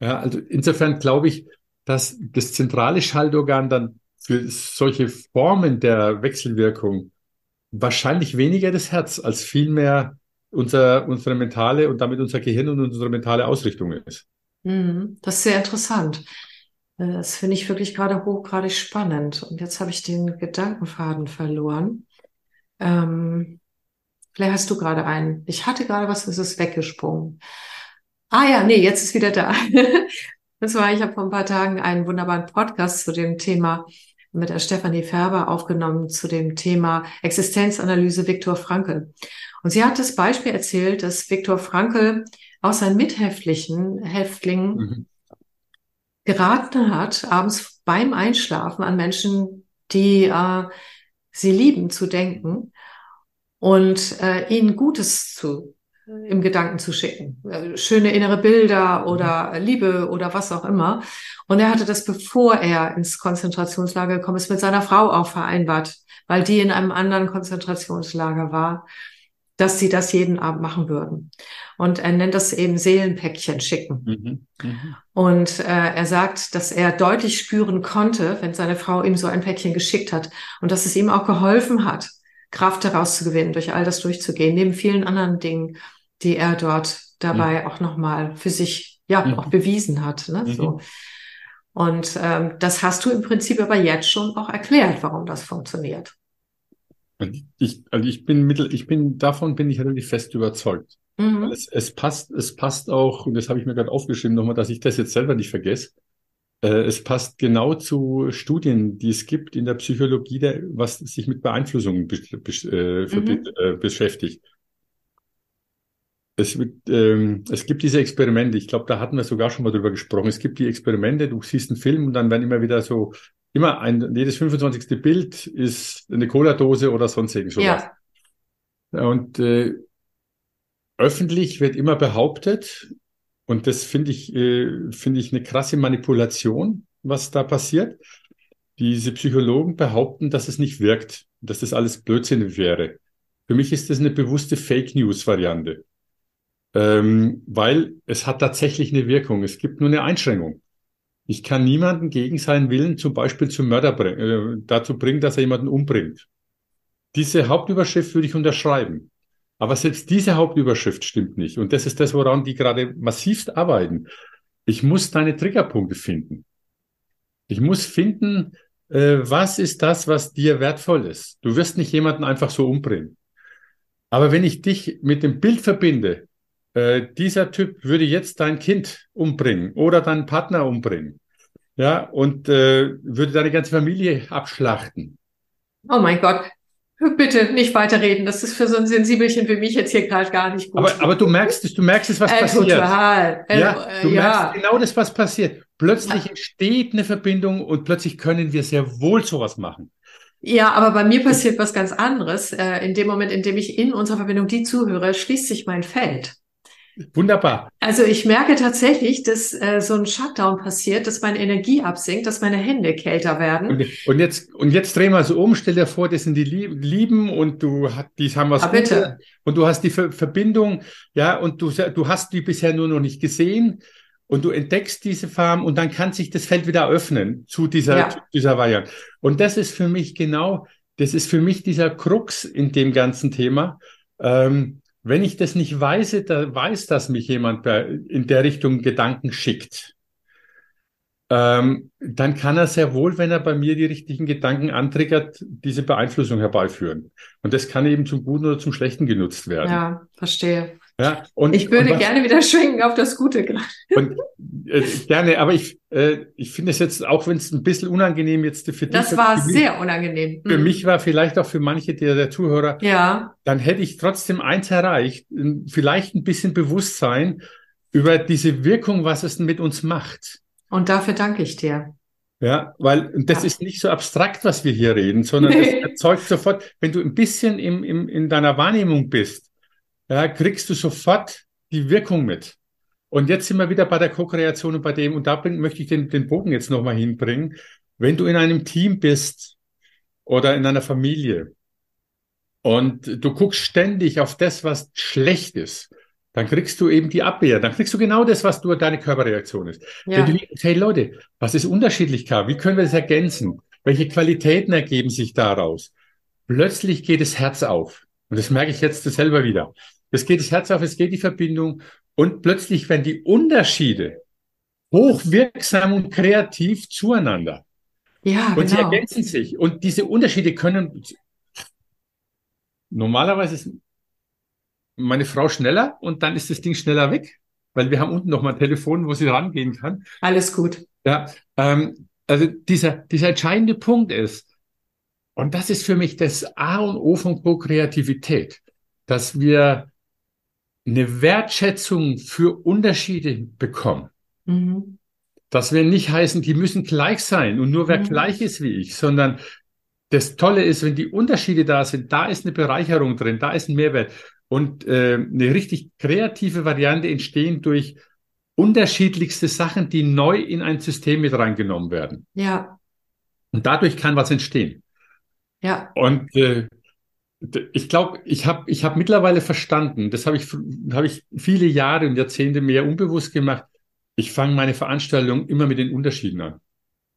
Ja, also insofern glaube ich, dass das zentrale Schaltorgan dann für solche Formen der Wechselwirkung wahrscheinlich weniger das Herz als vielmehr unser, unsere mentale und damit unser Gehirn und unsere mentale Ausrichtung ist. Mhm. Das ist sehr interessant. Äh, das finde ich wirklich gerade hochgradig spannend. Und jetzt habe ich den Gedankenfaden verloren. Ähm, vielleicht hast du gerade einen. Ich hatte gerade was, es ist weggesprungen. Ah ja, nee, jetzt ist wieder da. Und zwar, ich habe vor ein paar Tagen einen wunderbaren Podcast zu dem Thema mit der Stefanie Färber aufgenommen zu dem Thema Existenzanalyse Viktor Frankl. Und sie hat das Beispiel erzählt, dass Viktor Frankl aus seinen Mithäftlichen, Häftlingen mhm geraten hat, abends beim Einschlafen an Menschen, die äh, sie lieben, zu denken und äh, ihnen Gutes zu äh, im Gedanken zu schicken. Äh, schöne innere Bilder mhm. oder Liebe oder was auch immer. Und er hatte das, bevor er ins Konzentrationslager gekommen ist, mit seiner Frau auch vereinbart, weil die in einem anderen Konzentrationslager war dass sie das jeden Abend machen würden. Und er nennt das eben Seelenpäckchen schicken. Mhm. Mhm. Und äh, er sagt, dass er deutlich spüren konnte, wenn seine Frau ihm so ein Päckchen geschickt hat und dass es ihm auch geholfen hat, Kraft daraus zu gewinnen, durch all das durchzugehen, neben vielen anderen Dingen, die er dort dabei mhm. auch nochmal für sich ja mhm. auch bewiesen hat. Ne? So. Mhm. Und ähm, das hast du im Prinzip aber jetzt schon auch erklärt, warum das funktioniert. Ich, also ich bin mittel, ich bin, davon bin ich relativ fest überzeugt. Mhm. Es, es passt, es passt auch, und das habe ich mir gerade aufgeschrieben nochmal, dass ich das jetzt selber nicht vergesse. Äh, es passt genau zu Studien, die es gibt in der Psychologie, der, was sich mit Beeinflussungen be, be, äh, mhm. äh, beschäftigt. Es, wird, ähm, es gibt diese Experimente, ich glaube, da hatten wir sogar schon mal drüber gesprochen. Es gibt die Experimente, du siehst einen Film und dann werden immer wieder so immer ein, jedes 25. Bild ist eine Cola-Dose oder sonst irgend sowas. Ja. Und äh, öffentlich wird immer behauptet, und das finde ich, äh, finde ich eine krasse Manipulation, was da passiert, diese Psychologen behaupten, dass es nicht wirkt, dass das alles Blödsinn wäre. Für mich ist das eine bewusste Fake News Variante, ähm, weil es hat tatsächlich eine Wirkung. Es gibt nur eine Einschränkung. Ich kann niemanden gegen seinen Willen zum Beispiel zum Mörder bring, äh, dazu bringen, dass er jemanden umbringt. Diese Hauptüberschrift würde ich unterschreiben. Aber selbst diese Hauptüberschrift stimmt nicht. Und das ist das, woran die gerade massivst arbeiten. Ich muss deine Triggerpunkte finden. Ich muss finden, äh, was ist das, was dir wertvoll ist. Du wirst nicht jemanden einfach so umbringen. Aber wenn ich dich mit dem Bild verbinde, äh, dieser Typ würde jetzt dein Kind umbringen oder deinen Partner umbringen, ja, und äh, würde deine ganze Familie abschlachten. Oh mein Gott, Bitte nicht weiterreden. Das ist für so ein Sensibelchen wie mich jetzt hier gerade gar nicht gut. Aber, aber du merkst es, du merkst es, was äh, passiert. Total. Äh, ja, du ja. merkst genau das, was passiert. Plötzlich ja. entsteht eine Verbindung und plötzlich können wir sehr wohl sowas machen. Ja, aber bei mir passiert was ganz anderes. Äh, in dem Moment, in dem ich in unserer Verbindung die zuhöre, schließt sich mein Feld. Wunderbar. Also ich merke tatsächlich, dass äh, so ein Shutdown passiert, dass meine Energie absinkt, dass meine Hände kälter werden. Und, und jetzt und jetzt dreh mal so um, stell dir vor, das sind die Lieben und du die haben was ah, bitte. und du hast die Ver Verbindung, ja, und du du hast die bisher nur noch nicht gesehen und du entdeckst diese Farm und dann kann sich das Feld wieder öffnen zu dieser ja. zu dieser Variante. Und das ist für mich genau, das ist für mich dieser Krux in dem ganzen Thema. Ähm, wenn ich das nicht weiß, da weiß, dass mich jemand in der Richtung Gedanken schickt, ähm, dann kann er sehr wohl, wenn er bei mir die richtigen Gedanken antriggert, diese Beeinflussung herbeiführen. Und das kann eben zum Guten oder zum Schlechten genutzt werden. Ja, verstehe. Ja, und, ich würde und was, gerne wieder schwenken auf das Gute gerade. Und, äh, gerne, aber ich, äh, ich finde es jetzt, auch wenn es ein bisschen unangenehm jetzt für dich Das war sehr mich, unangenehm. Für mhm. mich war vielleicht auch für manche der, der Zuhörer, ja. dann hätte ich trotzdem eins erreicht, vielleicht ein bisschen Bewusstsein über diese Wirkung, was es mit uns macht. Und dafür danke ich dir. Ja, weil das ja. ist nicht so abstrakt, was wir hier reden, sondern nee. es erzeugt sofort, wenn du ein bisschen im, im, in deiner Wahrnehmung bist, ja, kriegst du sofort die Wirkung mit. Und jetzt sind wir wieder bei der Co-Kreation und bei dem, und da bring, möchte ich den, den Bogen jetzt nochmal hinbringen. Wenn du in einem Team bist oder in einer Familie und du guckst ständig auf das, was schlecht ist, dann kriegst du eben die Abwehr. Dann kriegst du genau das, was du deine Körperreaktion ist. Ja. Wenn du hey Leute, was ist Unterschiedlichkeit? Wie können wir das ergänzen? Welche Qualitäten ergeben sich daraus? Plötzlich geht das Herz auf. Und das merke ich jetzt selber wieder. Es geht das Herz auf, es geht die Verbindung und plötzlich werden die Unterschiede hochwirksam und kreativ zueinander. Ja, und genau. sie ergänzen sich. Und diese Unterschiede können normalerweise ist meine Frau schneller und dann ist das Ding schneller weg, weil wir haben unten noch mal ein Telefon, wo sie rangehen kann. Alles gut. Ja, ähm, also dieser, dieser entscheidende Punkt ist, und das ist für mich das A und O von Co-Kreativität, dass wir eine Wertschätzung für Unterschiede bekommen. Mhm. Das will nicht heißen, die müssen gleich sein und nur wer mhm. gleich ist wie ich, sondern das Tolle ist, wenn die Unterschiede da sind, da ist eine Bereicherung drin, da ist ein Mehrwert und äh, eine richtig kreative Variante entstehen durch unterschiedlichste Sachen, die neu in ein System mit reingenommen werden. Ja. Und dadurch kann was entstehen. Ja. Und äh, ich glaube, ich habe ich hab mittlerweile verstanden, das habe ich, hab ich viele Jahre und Jahrzehnte mehr unbewusst gemacht. Ich fange meine Veranstaltung immer mit den Unterschieden an.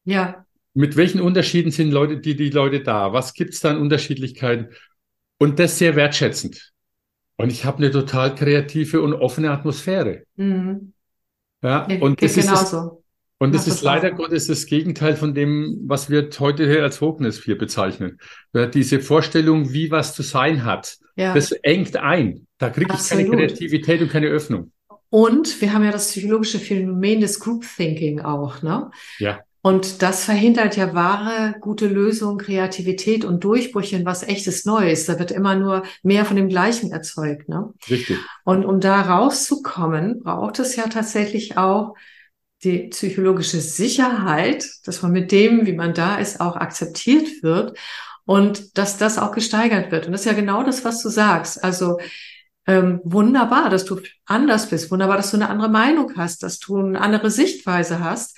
Ja. Mit welchen Unterschieden sind Leute, die, die Leute da? Was gibt es da an Unterschiedlichkeiten? Und das sehr wertschätzend. Und ich habe eine total kreative und offene Atmosphäre. Mhm. Ja, und das ist genauso. Und das ist leider Gottes das Gegenteil von dem, was wir heute als Hogness hier bezeichnen. Ja, diese Vorstellung, wie was zu sein hat, ja. das engt ein. Da kriege ich keine Kreativität und keine Öffnung. Und wir haben ja das psychologische Phänomen des Group Thinking auch, ne? Ja. Und das verhindert ja wahre, gute Lösungen, Kreativität und Durchbrüche in was echtes Neues. Da wird immer nur mehr von dem Gleichen erzeugt, ne? Richtig. Und um da rauszukommen, braucht es ja tatsächlich auch die psychologische Sicherheit, dass man mit dem, wie man da ist, auch akzeptiert wird und dass das auch gesteigert wird. Und das ist ja genau das, was du sagst. Also ähm, wunderbar, dass du anders bist, wunderbar, dass du eine andere Meinung hast, dass du eine andere Sichtweise hast.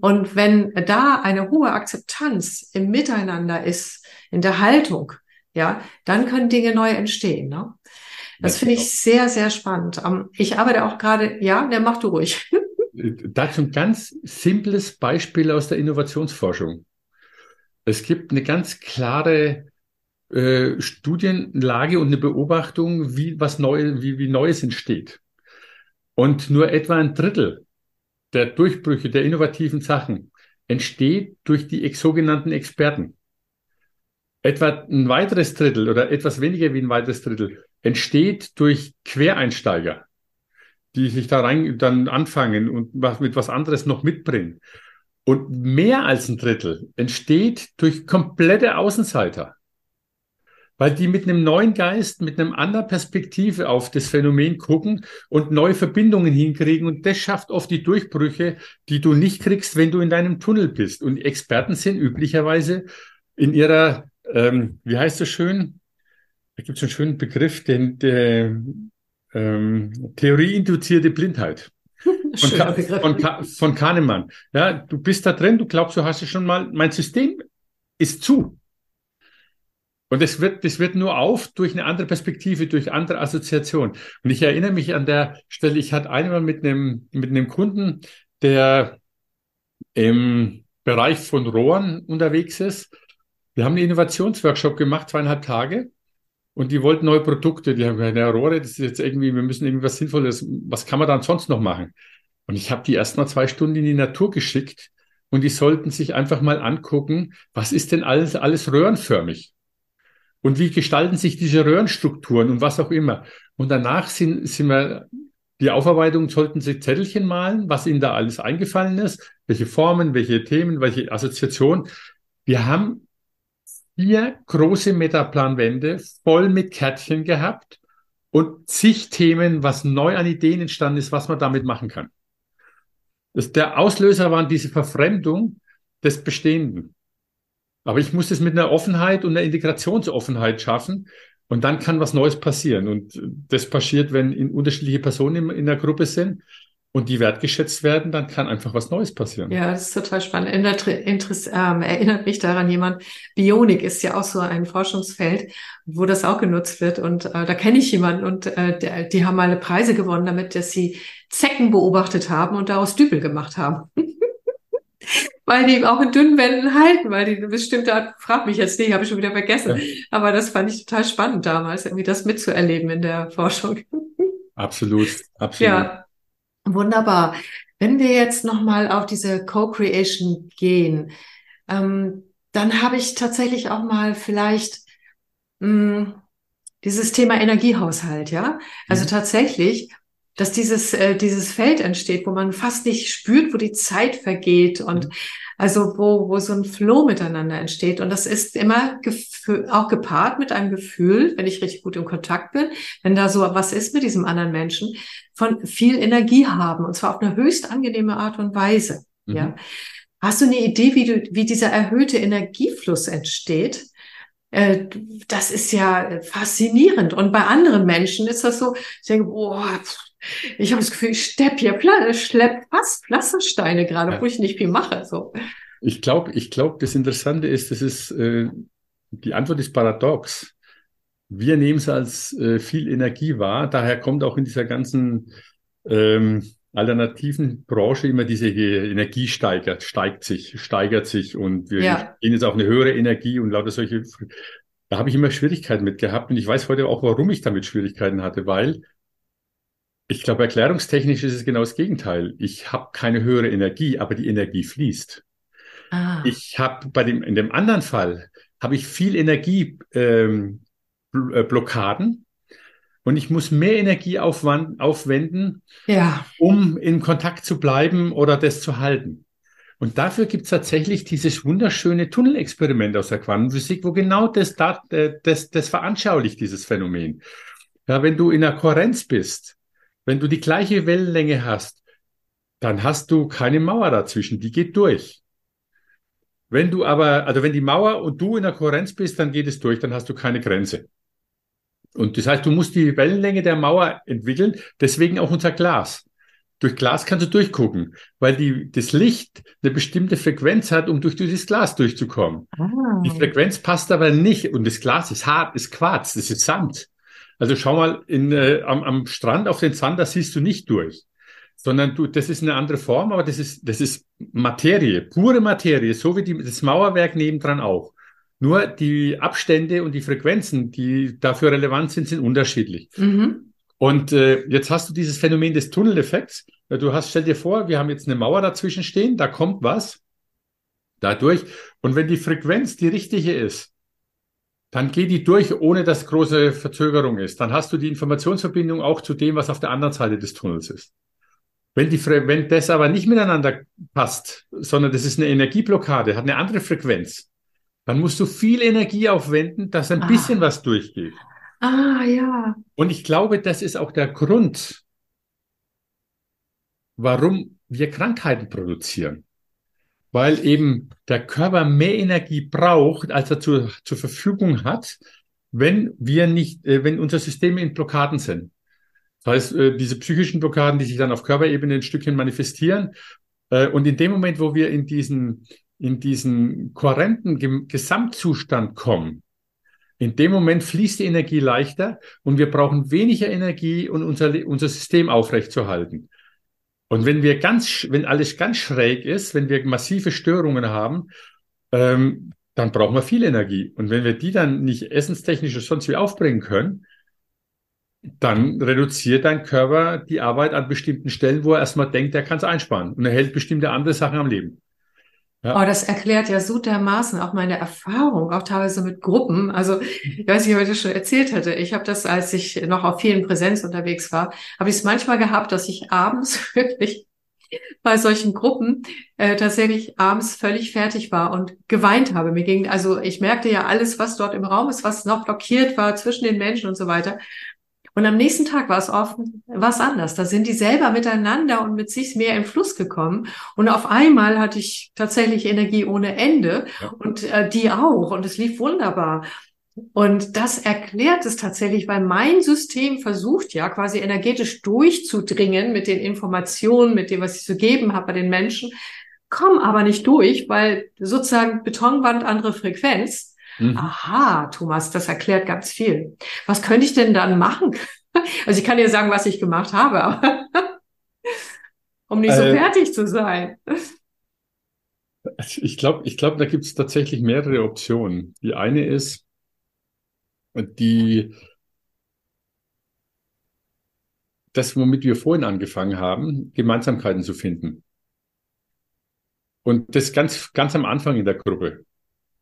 Und wenn da eine hohe Akzeptanz im Miteinander ist, in der Haltung, ja, dann können Dinge neu entstehen. Ne? Das finde ich sehr, sehr spannend. Ähm, ich arbeite auch gerade, ja, der macht du ruhig. Dazu ein ganz simples Beispiel aus der Innovationsforschung. Es gibt eine ganz klare äh, Studienlage und eine Beobachtung, wie was Neues, wie, wie Neues entsteht. Und nur etwa ein Drittel der Durchbrüche, der innovativen Sachen entsteht durch die sogenannten Experten. Etwa ein weiteres Drittel oder etwas weniger wie ein weiteres Drittel entsteht durch Quereinsteiger, die sich da rein dann anfangen und was, mit was anderes noch mitbringen. Und mehr als ein Drittel entsteht durch komplette Außenseiter weil die mit einem neuen Geist, mit einer anderen Perspektive auf das Phänomen gucken und neue Verbindungen hinkriegen. Und das schafft oft die Durchbrüche, die du nicht kriegst, wenn du in deinem Tunnel bist. Und Experten sind üblicherweise in ihrer, ähm, wie heißt das schön? Da gibt es einen schönen Begriff, den der ähm, Theorie-induzierte Blindheit. Von, Ka von, Ka von Kahnemann. Ja, du bist da drin, du glaubst, du hast es schon mal. Mein System ist zu. Und das wird, das wird nur auf durch eine andere Perspektive, durch andere Assoziation. Und ich erinnere mich an der Stelle, ich hatte einmal mit einem, mit einem Kunden, der im Bereich von Rohren unterwegs ist. Wir haben einen Innovationsworkshop gemacht, zweieinhalb Tage. Und die wollten neue Produkte. Die haben gesagt, ja, Rohre, das ist jetzt irgendwie, wir müssen irgendwie was Sinnvolles, was kann man dann sonst noch machen? Und ich habe die erst mal zwei Stunden in die Natur geschickt und die sollten sich einfach mal angucken, was ist denn alles, alles röhrenförmig? Und wie gestalten sich diese Röhrenstrukturen und was auch immer. Und danach sind, sind wir, die Aufarbeitung sollten Sie Zettelchen malen, was Ihnen da alles eingefallen ist, welche Formen, welche Themen, welche Assoziationen. Wir haben vier große Metaplanwände voll mit Kärtchen gehabt und zig Themen, was neu an Ideen entstanden ist, was man damit machen kann. Das, der Auslöser waren diese Verfremdung des Bestehenden. Aber ich muss es mit einer Offenheit und einer Integrationsoffenheit schaffen. Und dann kann was Neues passieren. Und das passiert, wenn in unterschiedliche Personen in, in der Gruppe sind und die wertgeschätzt werden, dann kann einfach was Neues passieren. Ja, das ist total spannend. Erinnert, ähm, erinnert mich daran jemand, Bionik ist ja auch so ein Forschungsfeld, wo das auch genutzt wird. Und äh, da kenne ich jemanden und äh, der, die haben mal Preise gewonnen, damit dass sie Zecken beobachtet haben und daraus Dübel gemacht haben. weil die auch in dünnen Wänden halten, weil die eine bestimmte Art, frag mich jetzt nicht, habe ich schon wieder vergessen. Ja. Aber das fand ich total spannend damals, irgendwie das mitzuerleben in der Forschung. Absolut, absolut. Ja, wunderbar. Wenn wir jetzt nochmal auf diese Co-Creation gehen, ähm, dann habe ich tatsächlich auch mal vielleicht mh, hm, dieses Thema Energiehaushalt, ja. Also mhm. tatsächlich dass dieses, äh, dieses Feld entsteht, wo man fast nicht spürt, wo die Zeit vergeht und mhm. Also wo, wo so ein Flow miteinander entsteht. Und das ist immer auch gepaart mit einem Gefühl, wenn ich richtig gut im Kontakt bin, wenn da so was ist mit diesem anderen Menschen, von viel Energie haben und zwar auf eine höchst angenehme Art und Weise. Mhm. Ja. Hast du eine Idee, wie du, wie dieser erhöhte Energiefluss entsteht? Äh, das ist ja faszinierend. Und bei anderen Menschen ist das so, ich denke, boah, ich habe das Gefühl, ich stepp hier, schlepp fast Pflastersteine gerade, ja. wo ich nicht viel mache. So. Ich glaube, ich glaube, das Interessante ist, das ist, äh, die Antwort ist paradox. Wir nehmen es als äh, viel Energie wahr. Daher kommt auch in dieser ganzen ähm, alternativen Branche immer diese Energie steigert, steigt sich, steigert sich und wir ja. gehen jetzt auf eine höhere Energie und lauter solche. Da habe ich immer Schwierigkeiten mit gehabt und ich weiß heute auch, warum ich damit Schwierigkeiten hatte, weil ich glaube, erklärungstechnisch ist es genau das Gegenteil. Ich habe keine höhere Energie, aber die Energie fließt. Ah. Ich habe bei dem in dem anderen Fall habe ich viel Energieblockaden ähm, äh, und ich muss mehr Energie aufwenden, ja. um in Kontakt zu bleiben oder das zu halten. Und dafür gibt es tatsächlich dieses wunderschöne Tunnelexperiment aus der Quantenphysik, wo genau das, das, äh, das, das veranschaulicht, dieses Phänomen. Ja, wenn du in der Kohärenz bist, wenn du die gleiche Wellenlänge hast, dann hast du keine Mauer dazwischen, die geht durch. Wenn du aber, also wenn die Mauer und du in der Kohärenz bist, dann geht es durch, dann hast du keine Grenze. Und das heißt, du musst die Wellenlänge der Mauer entwickeln, deswegen auch unser Glas. Durch Glas kannst du durchgucken, weil die, das Licht eine bestimmte Frequenz hat, um durch dieses Glas durchzukommen. Ah. Die Frequenz passt aber nicht und das Glas ist hart, ist Quarz, das ist Sand. Also schau mal in, äh, am, am Strand auf den Sand, da siehst du nicht durch, sondern du, das ist eine andere Form, aber das ist, das ist Materie, pure Materie, so wie die, das Mauerwerk nebendran auch. Nur die Abstände und die Frequenzen, die dafür relevant sind, sind unterschiedlich. Mhm. Und äh, jetzt hast du dieses Phänomen des Tunneleffekts. Du hast, stell dir vor, wir haben jetzt eine Mauer dazwischen stehen, da kommt was dadurch. Und wenn die Frequenz die richtige ist, dann geht die durch, ohne dass große Verzögerung ist. Dann hast du die Informationsverbindung auch zu dem, was auf der anderen Seite des Tunnels ist. Wenn, die, wenn das aber nicht miteinander passt, sondern das ist eine Energieblockade, hat eine andere Frequenz, dann musst du viel Energie aufwenden, dass ein ah. bisschen was durchgeht. Ah, ja. Und ich glaube, das ist auch der Grund, warum wir Krankheiten produzieren. Weil eben der Körper mehr Energie braucht, als er zu, zur Verfügung hat, wenn wir nicht, äh, wenn unser System in Blockaden sind. Das heißt, äh, diese psychischen Blockaden, die sich dann auf Körperebene ein Stückchen manifestieren. Äh, und in dem Moment, wo wir in diesen, in diesen kohärenten Gesamtzustand kommen, in dem Moment fließt die Energie leichter und wir brauchen weniger Energie, um unser, unser System aufrechtzuerhalten. Und wenn wir ganz, wenn alles ganz schräg ist, wenn wir massive Störungen haben, ähm, dann brauchen wir viel Energie. Und wenn wir die dann nicht essenstechnisch oder sonst wie aufbringen können, dann reduziert dein Körper die Arbeit an bestimmten Stellen, wo er erstmal denkt, er kann es einsparen und er hält bestimmte andere Sachen am Leben. Ja. Oh, das erklärt ja so dermaßen auch meine Erfahrung, auch teilweise mit Gruppen. Also ich weiß nicht, ob ich das schon erzählt hatte. Ich habe das, als ich noch auf vielen Präsenz unterwegs war, habe ich es manchmal gehabt, dass ich abends wirklich bei solchen Gruppen äh, tatsächlich abends völlig fertig war und geweint habe. Mir ging, also ich merkte ja alles, was dort im Raum ist, was noch blockiert war zwischen den Menschen und so weiter. Und am nächsten Tag war es oft was anders. Da sind die selber miteinander und mit sich mehr im Fluss gekommen. Und auf einmal hatte ich tatsächlich Energie ohne Ende ja. und äh, die auch. Und es lief wunderbar. Und das erklärt es tatsächlich, weil mein System versucht ja quasi energetisch durchzudringen mit den Informationen, mit dem, was ich zu geben habe bei den Menschen, komme aber nicht durch, weil sozusagen Betonwand andere Frequenz. Mhm. Aha, Thomas, das erklärt ganz viel. Was könnte ich denn dann machen? Also ich kann dir sagen, was ich gemacht habe, aber um nicht so äh, fertig zu sein. Ich glaube, ich glaube, da gibt es tatsächlich mehrere Optionen. Die eine ist, die das, womit wir vorhin angefangen haben, Gemeinsamkeiten zu finden. Und das ganz, ganz am Anfang in der Gruppe.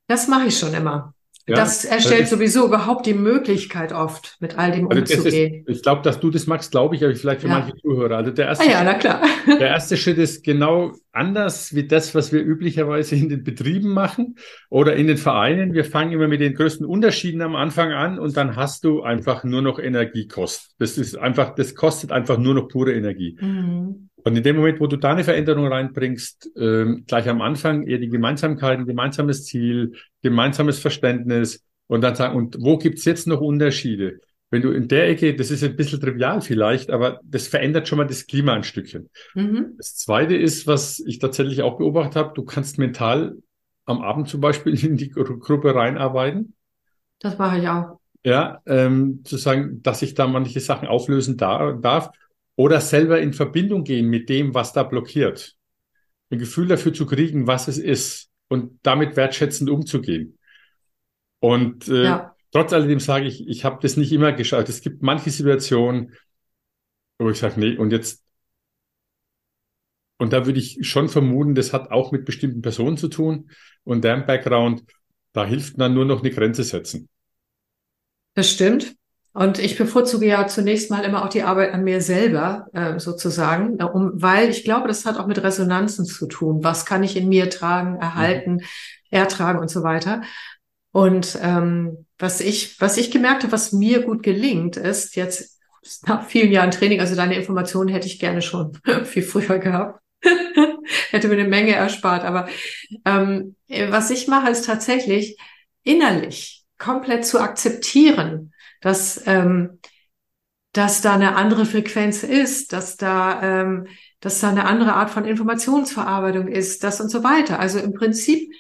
Das mache ich schon immer. Ja, das erstellt also sowieso überhaupt die Möglichkeit oft, mit all dem also umzugehen. Ist, ich glaube, dass du das magst, glaube ich, aber vielleicht für ja. manche Zuhörer. Also der erste, ah ja, na klar. der erste Schritt ist genau anders wie das, was wir üblicherweise in den Betrieben machen oder in den Vereinen. Wir fangen immer mit den größten Unterschieden am Anfang an und dann hast du einfach nur noch Energiekost. Das ist einfach, das kostet einfach nur noch pure Energie. Mhm. Und in dem Moment, wo du da eine Veränderung reinbringst, ähm, gleich am Anfang eher die Gemeinsamkeiten, gemeinsames Ziel, gemeinsames Verständnis und dann sagen, und wo gibt's jetzt noch Unterschiede? Wenn du in der Ecke, das ist ein bisschen trivial vielleicht, aber das verändert schon mal das Klima ein Stückchen. Mhm. Das Zweite ist, was ich tatsächlich auch beobachtet habe, du kannst mental am Abend zum Beispiel in die Gruppe reinarbeiten. Das mache ich auch. Ja, ähm, zu sagen, dass ich da manche Sachen auflösen da, darf oder selber in Verbindung gehen mit dem, was da blockiert. Ein Gefühl dafür zu kriegen, was es ist und damit wertschätzend umzugehen. Und äh, ja. trotz alledem sage ich, ich habe das nicht immer geschaut. Es gibt manche Situationen, wo ich sage, nee, und jetzt und da würde ich schon vermuten, das hat auch mit bestimmten Personen zu tun und deren Background, da hilft dann nur noch eine Grenze setzen. Das stimmt. Und ich bevorzuge ja zunächst mal immer auch die Arbeit an mir selber, äh, sozusagen, um, weil ich glaube, das hat auch mit Resonanzen zu tun. Was kann ich in mir tragen, erhalten, mhm. ertragen und so weiter. Und ähm, was ich, was ich gemerkt habe, was mir gut gelingt, ist jetzt nach vielen Jahren Training, also deine Informationen hätte ich gerne schon viel früher gehabt. hätte mir eine Menge erspart. Aber ähm, was ich mache, ist tatsächlich innerlich komplett zu akzeptieren, dass ähm, dass da eine andere Frequenz ist, dass da, ähm, dass da eine andere Art von Informationsverarbeitung ist, das und so weiter. Also im Prinzip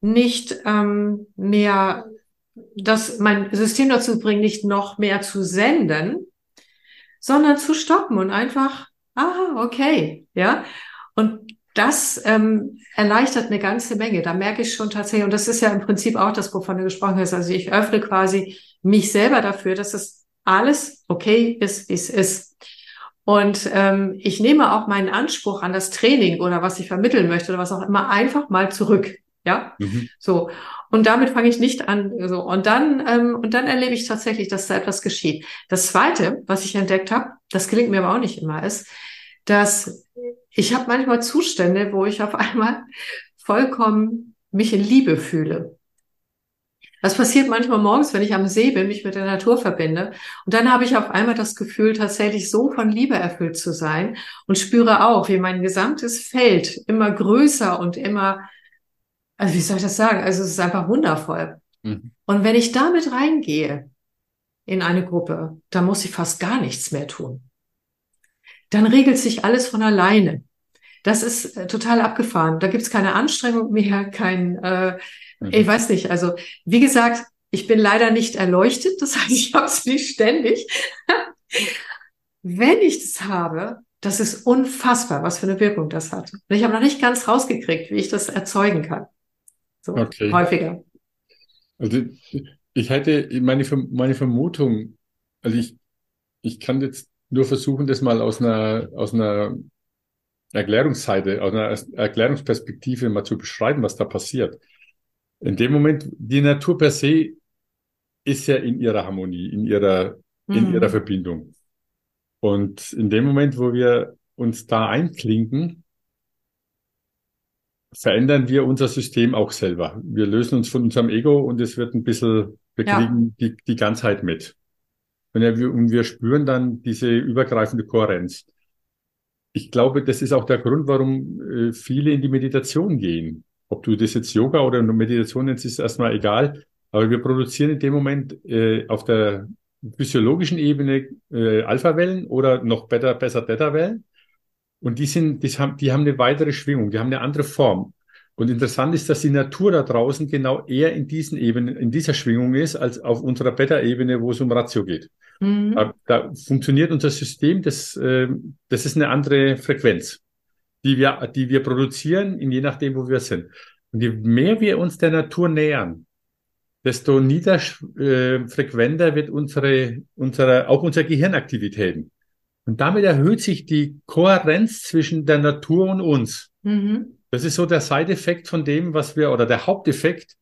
nicht ähm, mehr, dass mein System dazu bringt, nicht noch mehr zu senden, sondern zu stoppen und einfach, ah, okay, ja. Und das ähm, erleichtert eine ganze Menge. Da merke ich schon tatsächlich, und das ist ja im Prinzip auch das, wovon du gesprochen hast. Also ich öffne quasi mich selber dafür, dass das alles okay ist, wie es ist. Und ähm, ich nehme auch meinen Anspruch an das Training oder was ich vermitteln möchte oder was auch immer einfach mal zurück. Ja, mhm. so. Und damit fange ich nicht an. So. Und dann, ähm, und dann erlebe ich tatsächlich, dass da etwas geschieht. Das zweite, was ich entdeckt habe, das gelingt mir aber auch nicht immer, ist, dass ich habe manchmal Zustände, wo ich auf einmal vollkommen mich in Liebe fühle. Das passiert manchmal morgens, wenn ich am See bin, mich mit der Natur verbinde. Und dann habe ich auf einmal das Gefühl, tatsächlich so von Liebe erfüllt zu sein und spüre auch, wie mein gesamtes Feld immer größer und immer, also wie soll ich das sagen? Also es ist einfach wundervoll. Mhm. Und wenn ich damit reingehe in eine Gruppe, dann muss ich fast gar nichts mehr tun. Dann regelt sich alles von alleine. Das ist äh, total abgefahren. Da gibt's keine Anstrengung mehr, kein, äh. Ich weiß nicht. Also, wie gesagt, ich bin leider nicht erleuchtet. Das heißt, ich habe es nicht ständig. Wenn ich das habe, das ist unfassbar, was für eine Wirkung das hat. Und ich habe noch nicht ganz rausgekriegt, wie ich das erzeugen kann. So okay. häufiger. Also ich hätte meine, meine Vermutung, also ich, ich kann jetzt nur versuchen, das mal aus einer, aus einer Erklärungsseite, aus einer Erklärungsperspektive mal zu beschreiben, was da passiert. In dem Moment, die Natur per se ist ja in ihrer Harmonie, in ihrer, mhm. in ihrer Verbindung. Und in dem Moment, wo wir uns da einklinken, verändern wir unser System auch selber. Wir lösen uns von unserem Ego und es wird ein bisschen, wir ja. kriegen die, die Ganzheit mit. Und wir, und wir spüren dann diese übergreifende Kohärenz. Ich glaube, das ist auch der Grund, warum äh, viele in die Meditation gehen. Ob du das jetzt Yoga oder Meditation nennst, ist erstmal egal. Aber wir produzieren in dem Moment äh, auf der physiologischen Ebene äh, Alpha-Wellen oder noch besser, besser Beta-Wellen. Und die sind, die haben, die haben eine weitere Schwingung, die haben eine andere Form. Und interessant ist, dass die Natur da draußen genau eher in diesen Ebenen, in dieser Schwingung ist, als auf unserer Beta-Ebene, wo es um Ratio geht. Mhm. Da, da, funktioniert unser System, das, äh, das ist eine andere Frequenz die wir, die wir produzieren, je nachdem, wo wir sind. Und je mehr wir uns der Natur nähern, desto niederfrequenter äh, wird unsere, unsere, auch unsere Gehirnaktivitäten. Und damit erhöht sich die Kohärenz zwischen der Natur und uns. Mhm. Das ist so der Side-Effekt von dem, was wir, oder der Haupteffekt,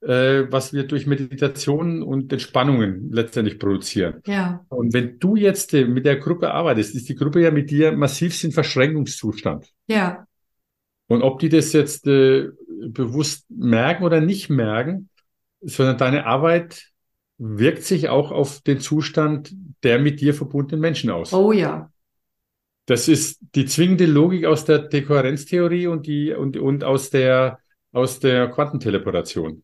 was wir durch Meditation und Entspannungen letztendlich produzieren. Ja. Und wenn du jetzt äh, mit der Gruppe arbeitest, ist die Gruppe ja mit dir massiv in Verschränkungszustand. Ja. Und ob die das jetzt äh, bewusst merken oder nicht merken, sondern deine Arbeit wirkt sich auch auf den Zustand der mit dir verbundenen Menschen aus. Oh ja. Das ist die zwingende Logik aus der Dekohärenztheorie und die und, und aus der aus der Quantenteleportation.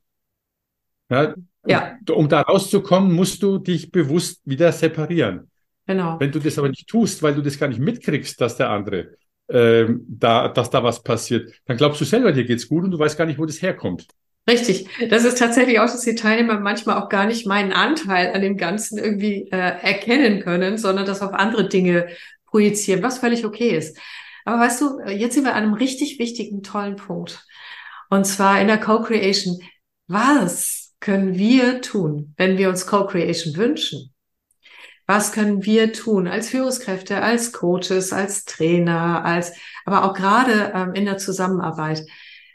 Ja, ja. Um da rauszukommen, musst du dich bewusst wieder separieren. Genau. Wenn du das aber nicht tust, weil du das gar nicht mitkriegst, dass der andere, ähm, da, dass da was passiert, dann glaubst du selber, dir geht's gut und du weißt gar nicht, wo das herkommt. Richtig. Das ist tatsächlich auch, dass die Teilnehmer manchmal auch gar nicht meinen Anteil an dem Ganzen irgendwie äh, erkennen können, sondern das auf andere Dinge projizieren, was völlig okay ist. Aber weißt du, jetzt sind wir an einem richtig wichtigen, tollen Punkt. Und zwar in der Co-Creation. Was können wir tun, wenn wir uns Co-Creation wünschen? Was können wir tun als Führungskräfte, als Coaches, als Trainer, als, aber auch gerade ähm, in der Zusammenarbeit?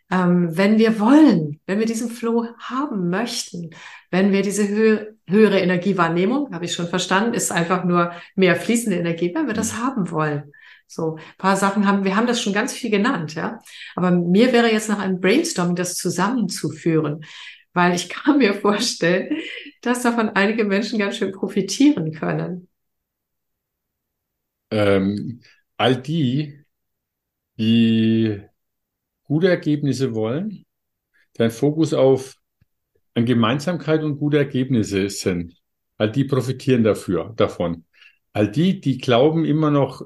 Ähm, wenn wir wollen, wenn wir diesen Flow haben möchten, wenn wir diese hö höhere Energiewahrnehmung, habe ich schon verstanden, ist einfach nur mehr fließende Energie, wenn wir das mhm. haben wollen. So, ein paar Sachen haben, wir haben das schon ganz viel genannt, ja. Aber mir wäre jetzt nach einem Brainstorming das zusammenzuführen weil ich kann mir vorstellen, dass davon einige Menschen ganz schön profitieren können. Ähm, all die, die gute Ergebnisse wollen, dein Fokus auf an Gemeinsamkeit und gute Ergebnisse sind, all die profitieren dafür, davon. All die, die glauben immer noch,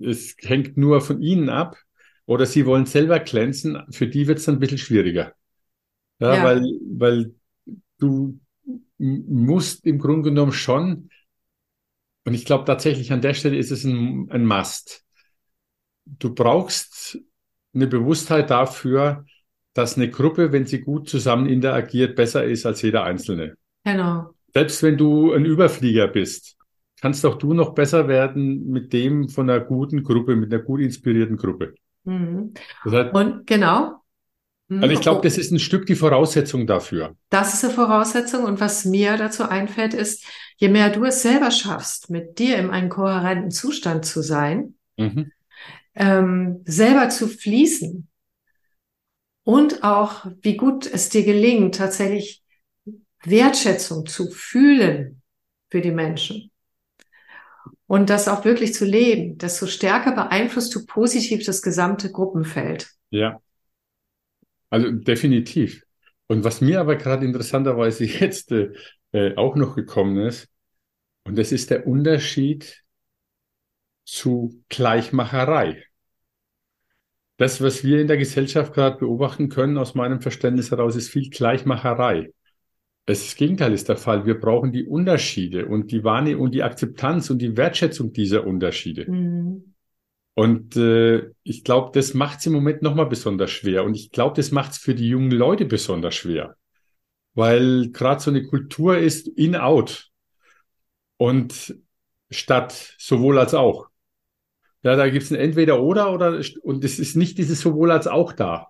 es hängt nur von ihnen ab oder sie wollen selber glänzen, für die wird es dann ein bisschen schwieriger. Ja, ja. Weil, weil du musst im Grunde genommen schon, und ich glaube tatsächlich an der Stelle ist es ein, ein Must. Du brauchst eine Bewusstheit dafür, dass eine Gruppe, wenn sie gut zusammen interagiert, besser ist als jeder Einzelne. Genau. Selbst wenn du ein Überflieger bist, kannst auch du noch besser werden mit dem von einer guten Gruppe, mit einer gut inspirierten Gruppe. Mhm. Das heißt, Und genau. Mhm. Also ich glaube, das ist ein Stück die Voraussetzung dafür. Das ist eine Voraussetzung. Und was mir dazu einfällt, ist, je mehr du es selber schaffst, mit dir in einem kohärenten Zustand zu sein, mhm. ähm, selber zu fließen und auch, wie gut es dir gelingt, tatsächlich Wertschätzung zu fühlen für die Menschen und das auch wirklich zu leben, desto stärker beeinflusst du positiv das gesamte Gruppenfeld. Ja, also definitiv. Und was mir aber gerade interessanterweise jetzt äh, äh, auch noch gekommen ist, und das ist der Unterschied zu Gleichmacherei. Das, was wir in der Gesellschaft gerade beobachten können, aus meinem Verständnis heraus, ist viel Gleichmacherei. Das Gegenteil ist der Fall. Wir brauchen die Unterschiede und die Wahrnehmung und die Akzeptanz und die Wertschätzung dieser Unterschiede. Mhm. Und äh, ich glaube, das macht es im Moment nochmal besonders schwer. Und ich glaube, das macht es für die jungen Leute besonders schwer. Weil gerade so eine Kultur ist in-out. Und statt sowohl als auch. Ja, da gibt es ein Entweder oder oder und es ist nicht dieses sowohl als auch da.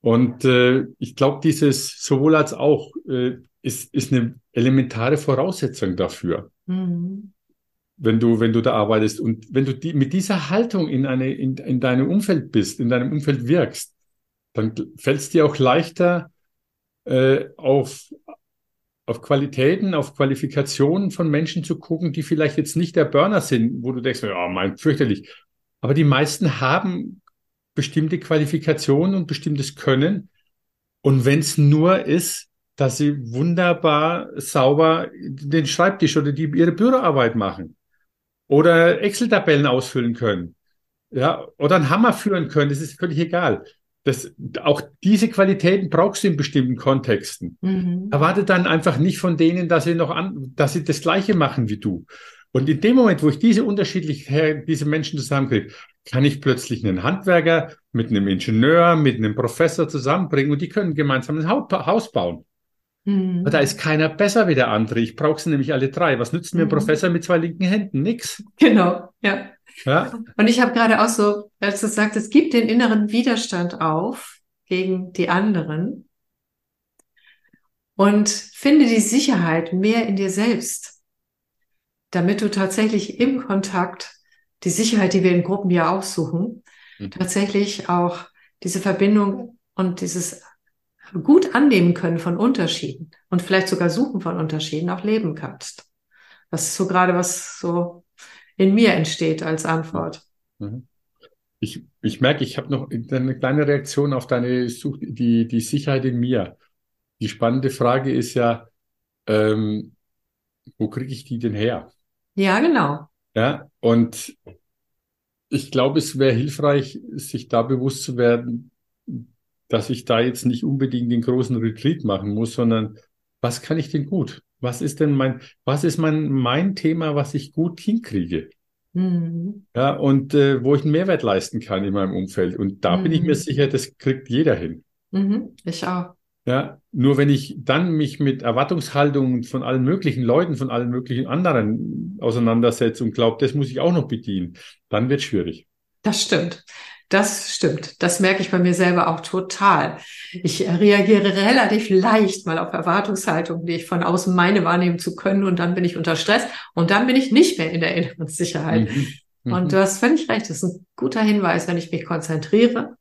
Und äh, ich glaube, dieses sowohl als auch äh, ist, ist eine elementare Voraussetzung dafür. Mhm. Wenn du, wenn du da arbeitest und wenn du die, mit dieser Haltung in eine, in, in deinem Umfeld bist, in deinem Umfeld wirkst, dann fällt es dir auch leichter, äh, auf, auf Qualitäten, auf Qualifikationen von Menschen zu gucken, die vielleicht jetzt nicht der Burner sind, wo du denkst, ja, mein, fürchterlich. Aber die meisten haben bestimmte Qualifikationen und bestimmtes Können. Und wenn es nur ist, dass sie wunderbar sauber den Schreibtisch oder die ihre Büroarbeit machen oder Excel-Tabellen ausfüllen können, ja, oder einen Hammer führen können, das ist völlig egal. Das, auch diese Qualitäten brauchst du in bestimmten Kontexten. Mhm. Erwarte dann einfach nicht von denen, dass sie noch an, dass sie das Gleiche machen wie du. Und in dem Moment, wo ich diese unterschiedlichen, diese Menschen zusammenkriege, kann ich plötzlich einen Handwerker mit einem Ingenieur, mit einem Professor zusammenbringen und die können gemeinsam ein Haus bauen. Mhm. Da ist keiner besser wie der andere. Ich brauche sie nämlich alle drei. Was nützt mir ein mhm. Professor mit zwei linken Händen? Nix. Genau, ja. ja? Und ich habe gerade auch so, als du sagst, es gibt den inneren Widerstand auf gegen die anderen und finde die Sicherheit mehr in dir selbst, damit du tatsächlich im Kontakt die Sicherheit, die wir in Gruppen ja auch suchen, mhm. tatsächlich auch diese Verbindung und dieses gut annehmen können von Unterschieden und vielleicht sogar Suchen von Unterschieden auch leben kannst. Das ist so gerade, was so in mir entsteht als Antwort. Mhm. Ich, ich merke, ich habe noch eine kleine Reaktion auf deine Such die, die Sicherheit in mir. Die spannende Frage ist ja, ähm, wo kriege ich die denn her? Ja, genau. Ja, und ich glaube, es wäre hilfreich, sich da bewusst zu werden, dass ich da jetzt nicht unbedingt den großen Retreat machen muss, sondern was kann ich denn gut? Was ist denn mein, was ist mein, mein Thema, was ich gut hinkriege? Mhm. Ja, und äh, wo ich einen Mehrwert leisten kann in meinem Umfeld. Und da mhm. bin ich mir mhm. sicher, das kriegt jeder hin. Mhm. Ich auch. Ja, nur wenn ich dann mich mit Erwartungshaltungen von allen möglichen Leuten, von allen möglichen anderen auseinandersetze und glaube, das muss ich auch noch bedienen, dann wird es schwierig. Das stimmt. Das stimmt. Das merke ich bei mir selber auch total. Ich reagiere relativ leicht mal auf Erwartungshaltungen, die ich von außen meine wahrnehmen zu können und dann bin ich unter Stress und dann bin ich nicht mehr in der inneren Sicherheit. Mhm. Mhm. Und du hast völlig recht. Das ist ein guter Hinweis, wenn ich mich konzentriere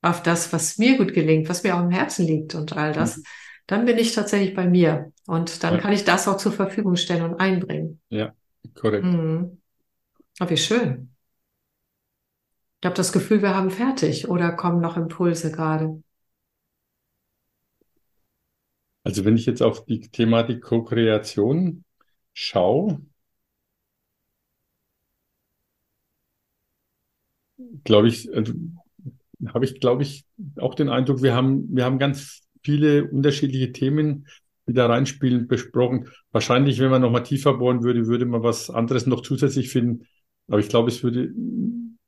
auf das, was mir gut gelingt, was mir auch im Herzen liegt und all das, mhm. dann bin ich tatsächlich bei mir. Und dann ja. kann ich das auch zur Verfügung stellen und einbringen. Ja, korrekt. Mhm. Oh, wie schön. Ich habe das Gefühl, wir haben fertig oder kommen noch Impulse gerade. Also wenn ich jetzt auf die Thematik Co-Kreation schaue, glaube ich, also, habe ich, glaube ich, auch den Eindruck, wir haben, wir haben ganz viele unterschiedliche Themen, die da reinspielen, besprochen. Wahrscheinlich, wenn man nochmal tiefer bohren würde, würde man was anderes noch zusätzlich finden. Aber ich glaube, es würde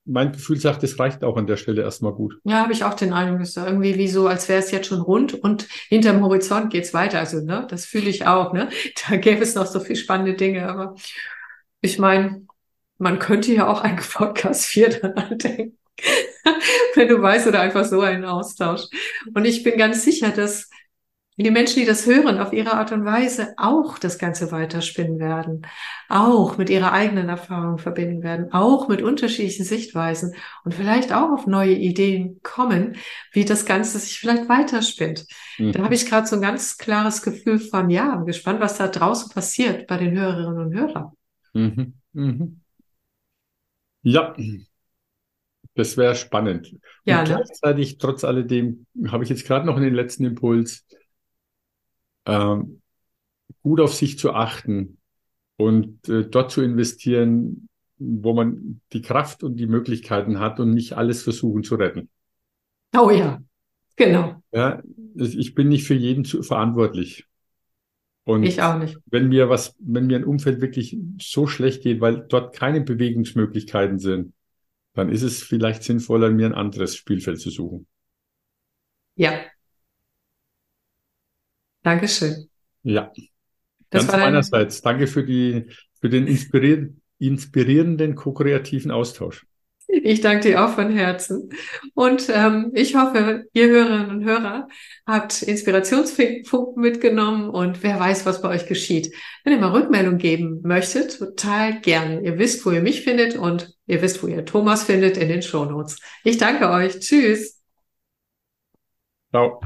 mein Gefühl sagt, es reicht auch an der Stelle erstmal gut. Ja, habe ich auch den Eindruck, es ist irgendwie wie so, als wäre es jetzt schon rund und hinterm Horizont geht's weiter. Also, ne, das fühle ich auch, ne? Da gäbe es noch so viel spannende Dinge, aber ich meine, man könnte ja auch einen Podcast 4 dann andenken. wenn du weißt, oder einfach so einen Austausch. Und ich bin ganz sicher, dass die Menschen, die das hören, auf ihre Art und Weise auch das Ganze weiterspinnen werden, auch mit ihrer eigenen Erfahrung verbinden werden, auch mit unterschiedlichen Sichtweisen und vielleicht auch auf neue Ideen kommen, wie das Ganze sich vielleicht weiterspinnt. Mhm. Da habe ich gerade so ein ganz klares Gefühl von, ja, bin gespannt, was da draußen passiert bei den Hörerinnen und Hörern. Mhm. Mhm. Ja, das wäre spannend. Ja, und ne? gleichzeitig, trotz alledem, habe ich jetzt gerade noch den letzten Impuls, ähm, gut auf sich zu achten und äh, dort zu investieren, wo man die Kraft und die Möglichkeiten hat und nicht alles versuchen zu retten. Oh ja, genau. Ja, ich bin nicht für jeden zu, verantwortlich. Und ich auch nicht. Wenn mir was, wenn mir ein Umfeld wirklich so schlecht geht, weil dort keine Bewegungsmöglichkeiten sind, dann ist es vielleicht sinnvoller, mir ein anderes Spielfeld zu suchen. Ja. Dankeschön. Ja. Das Ganz meinerseits. Danke für die, für den inspirierenden, ko-kreativen Austausch. Ich danke dir auch von Herzen. Und ähm, ich hoffe, ihr Hörerinnen und Hörer habt Inspirationsfunken mitgenommen und wer weiß, was bei euch geschieht. Wenn ihr mal Rückmeldung geben möchtet, total gern. Ihr wisst, wo ihr mich findet und ihr wisst, wo ihr Thomas findet in den Shownotes. Ich danke euch. Tschüss. Ciao.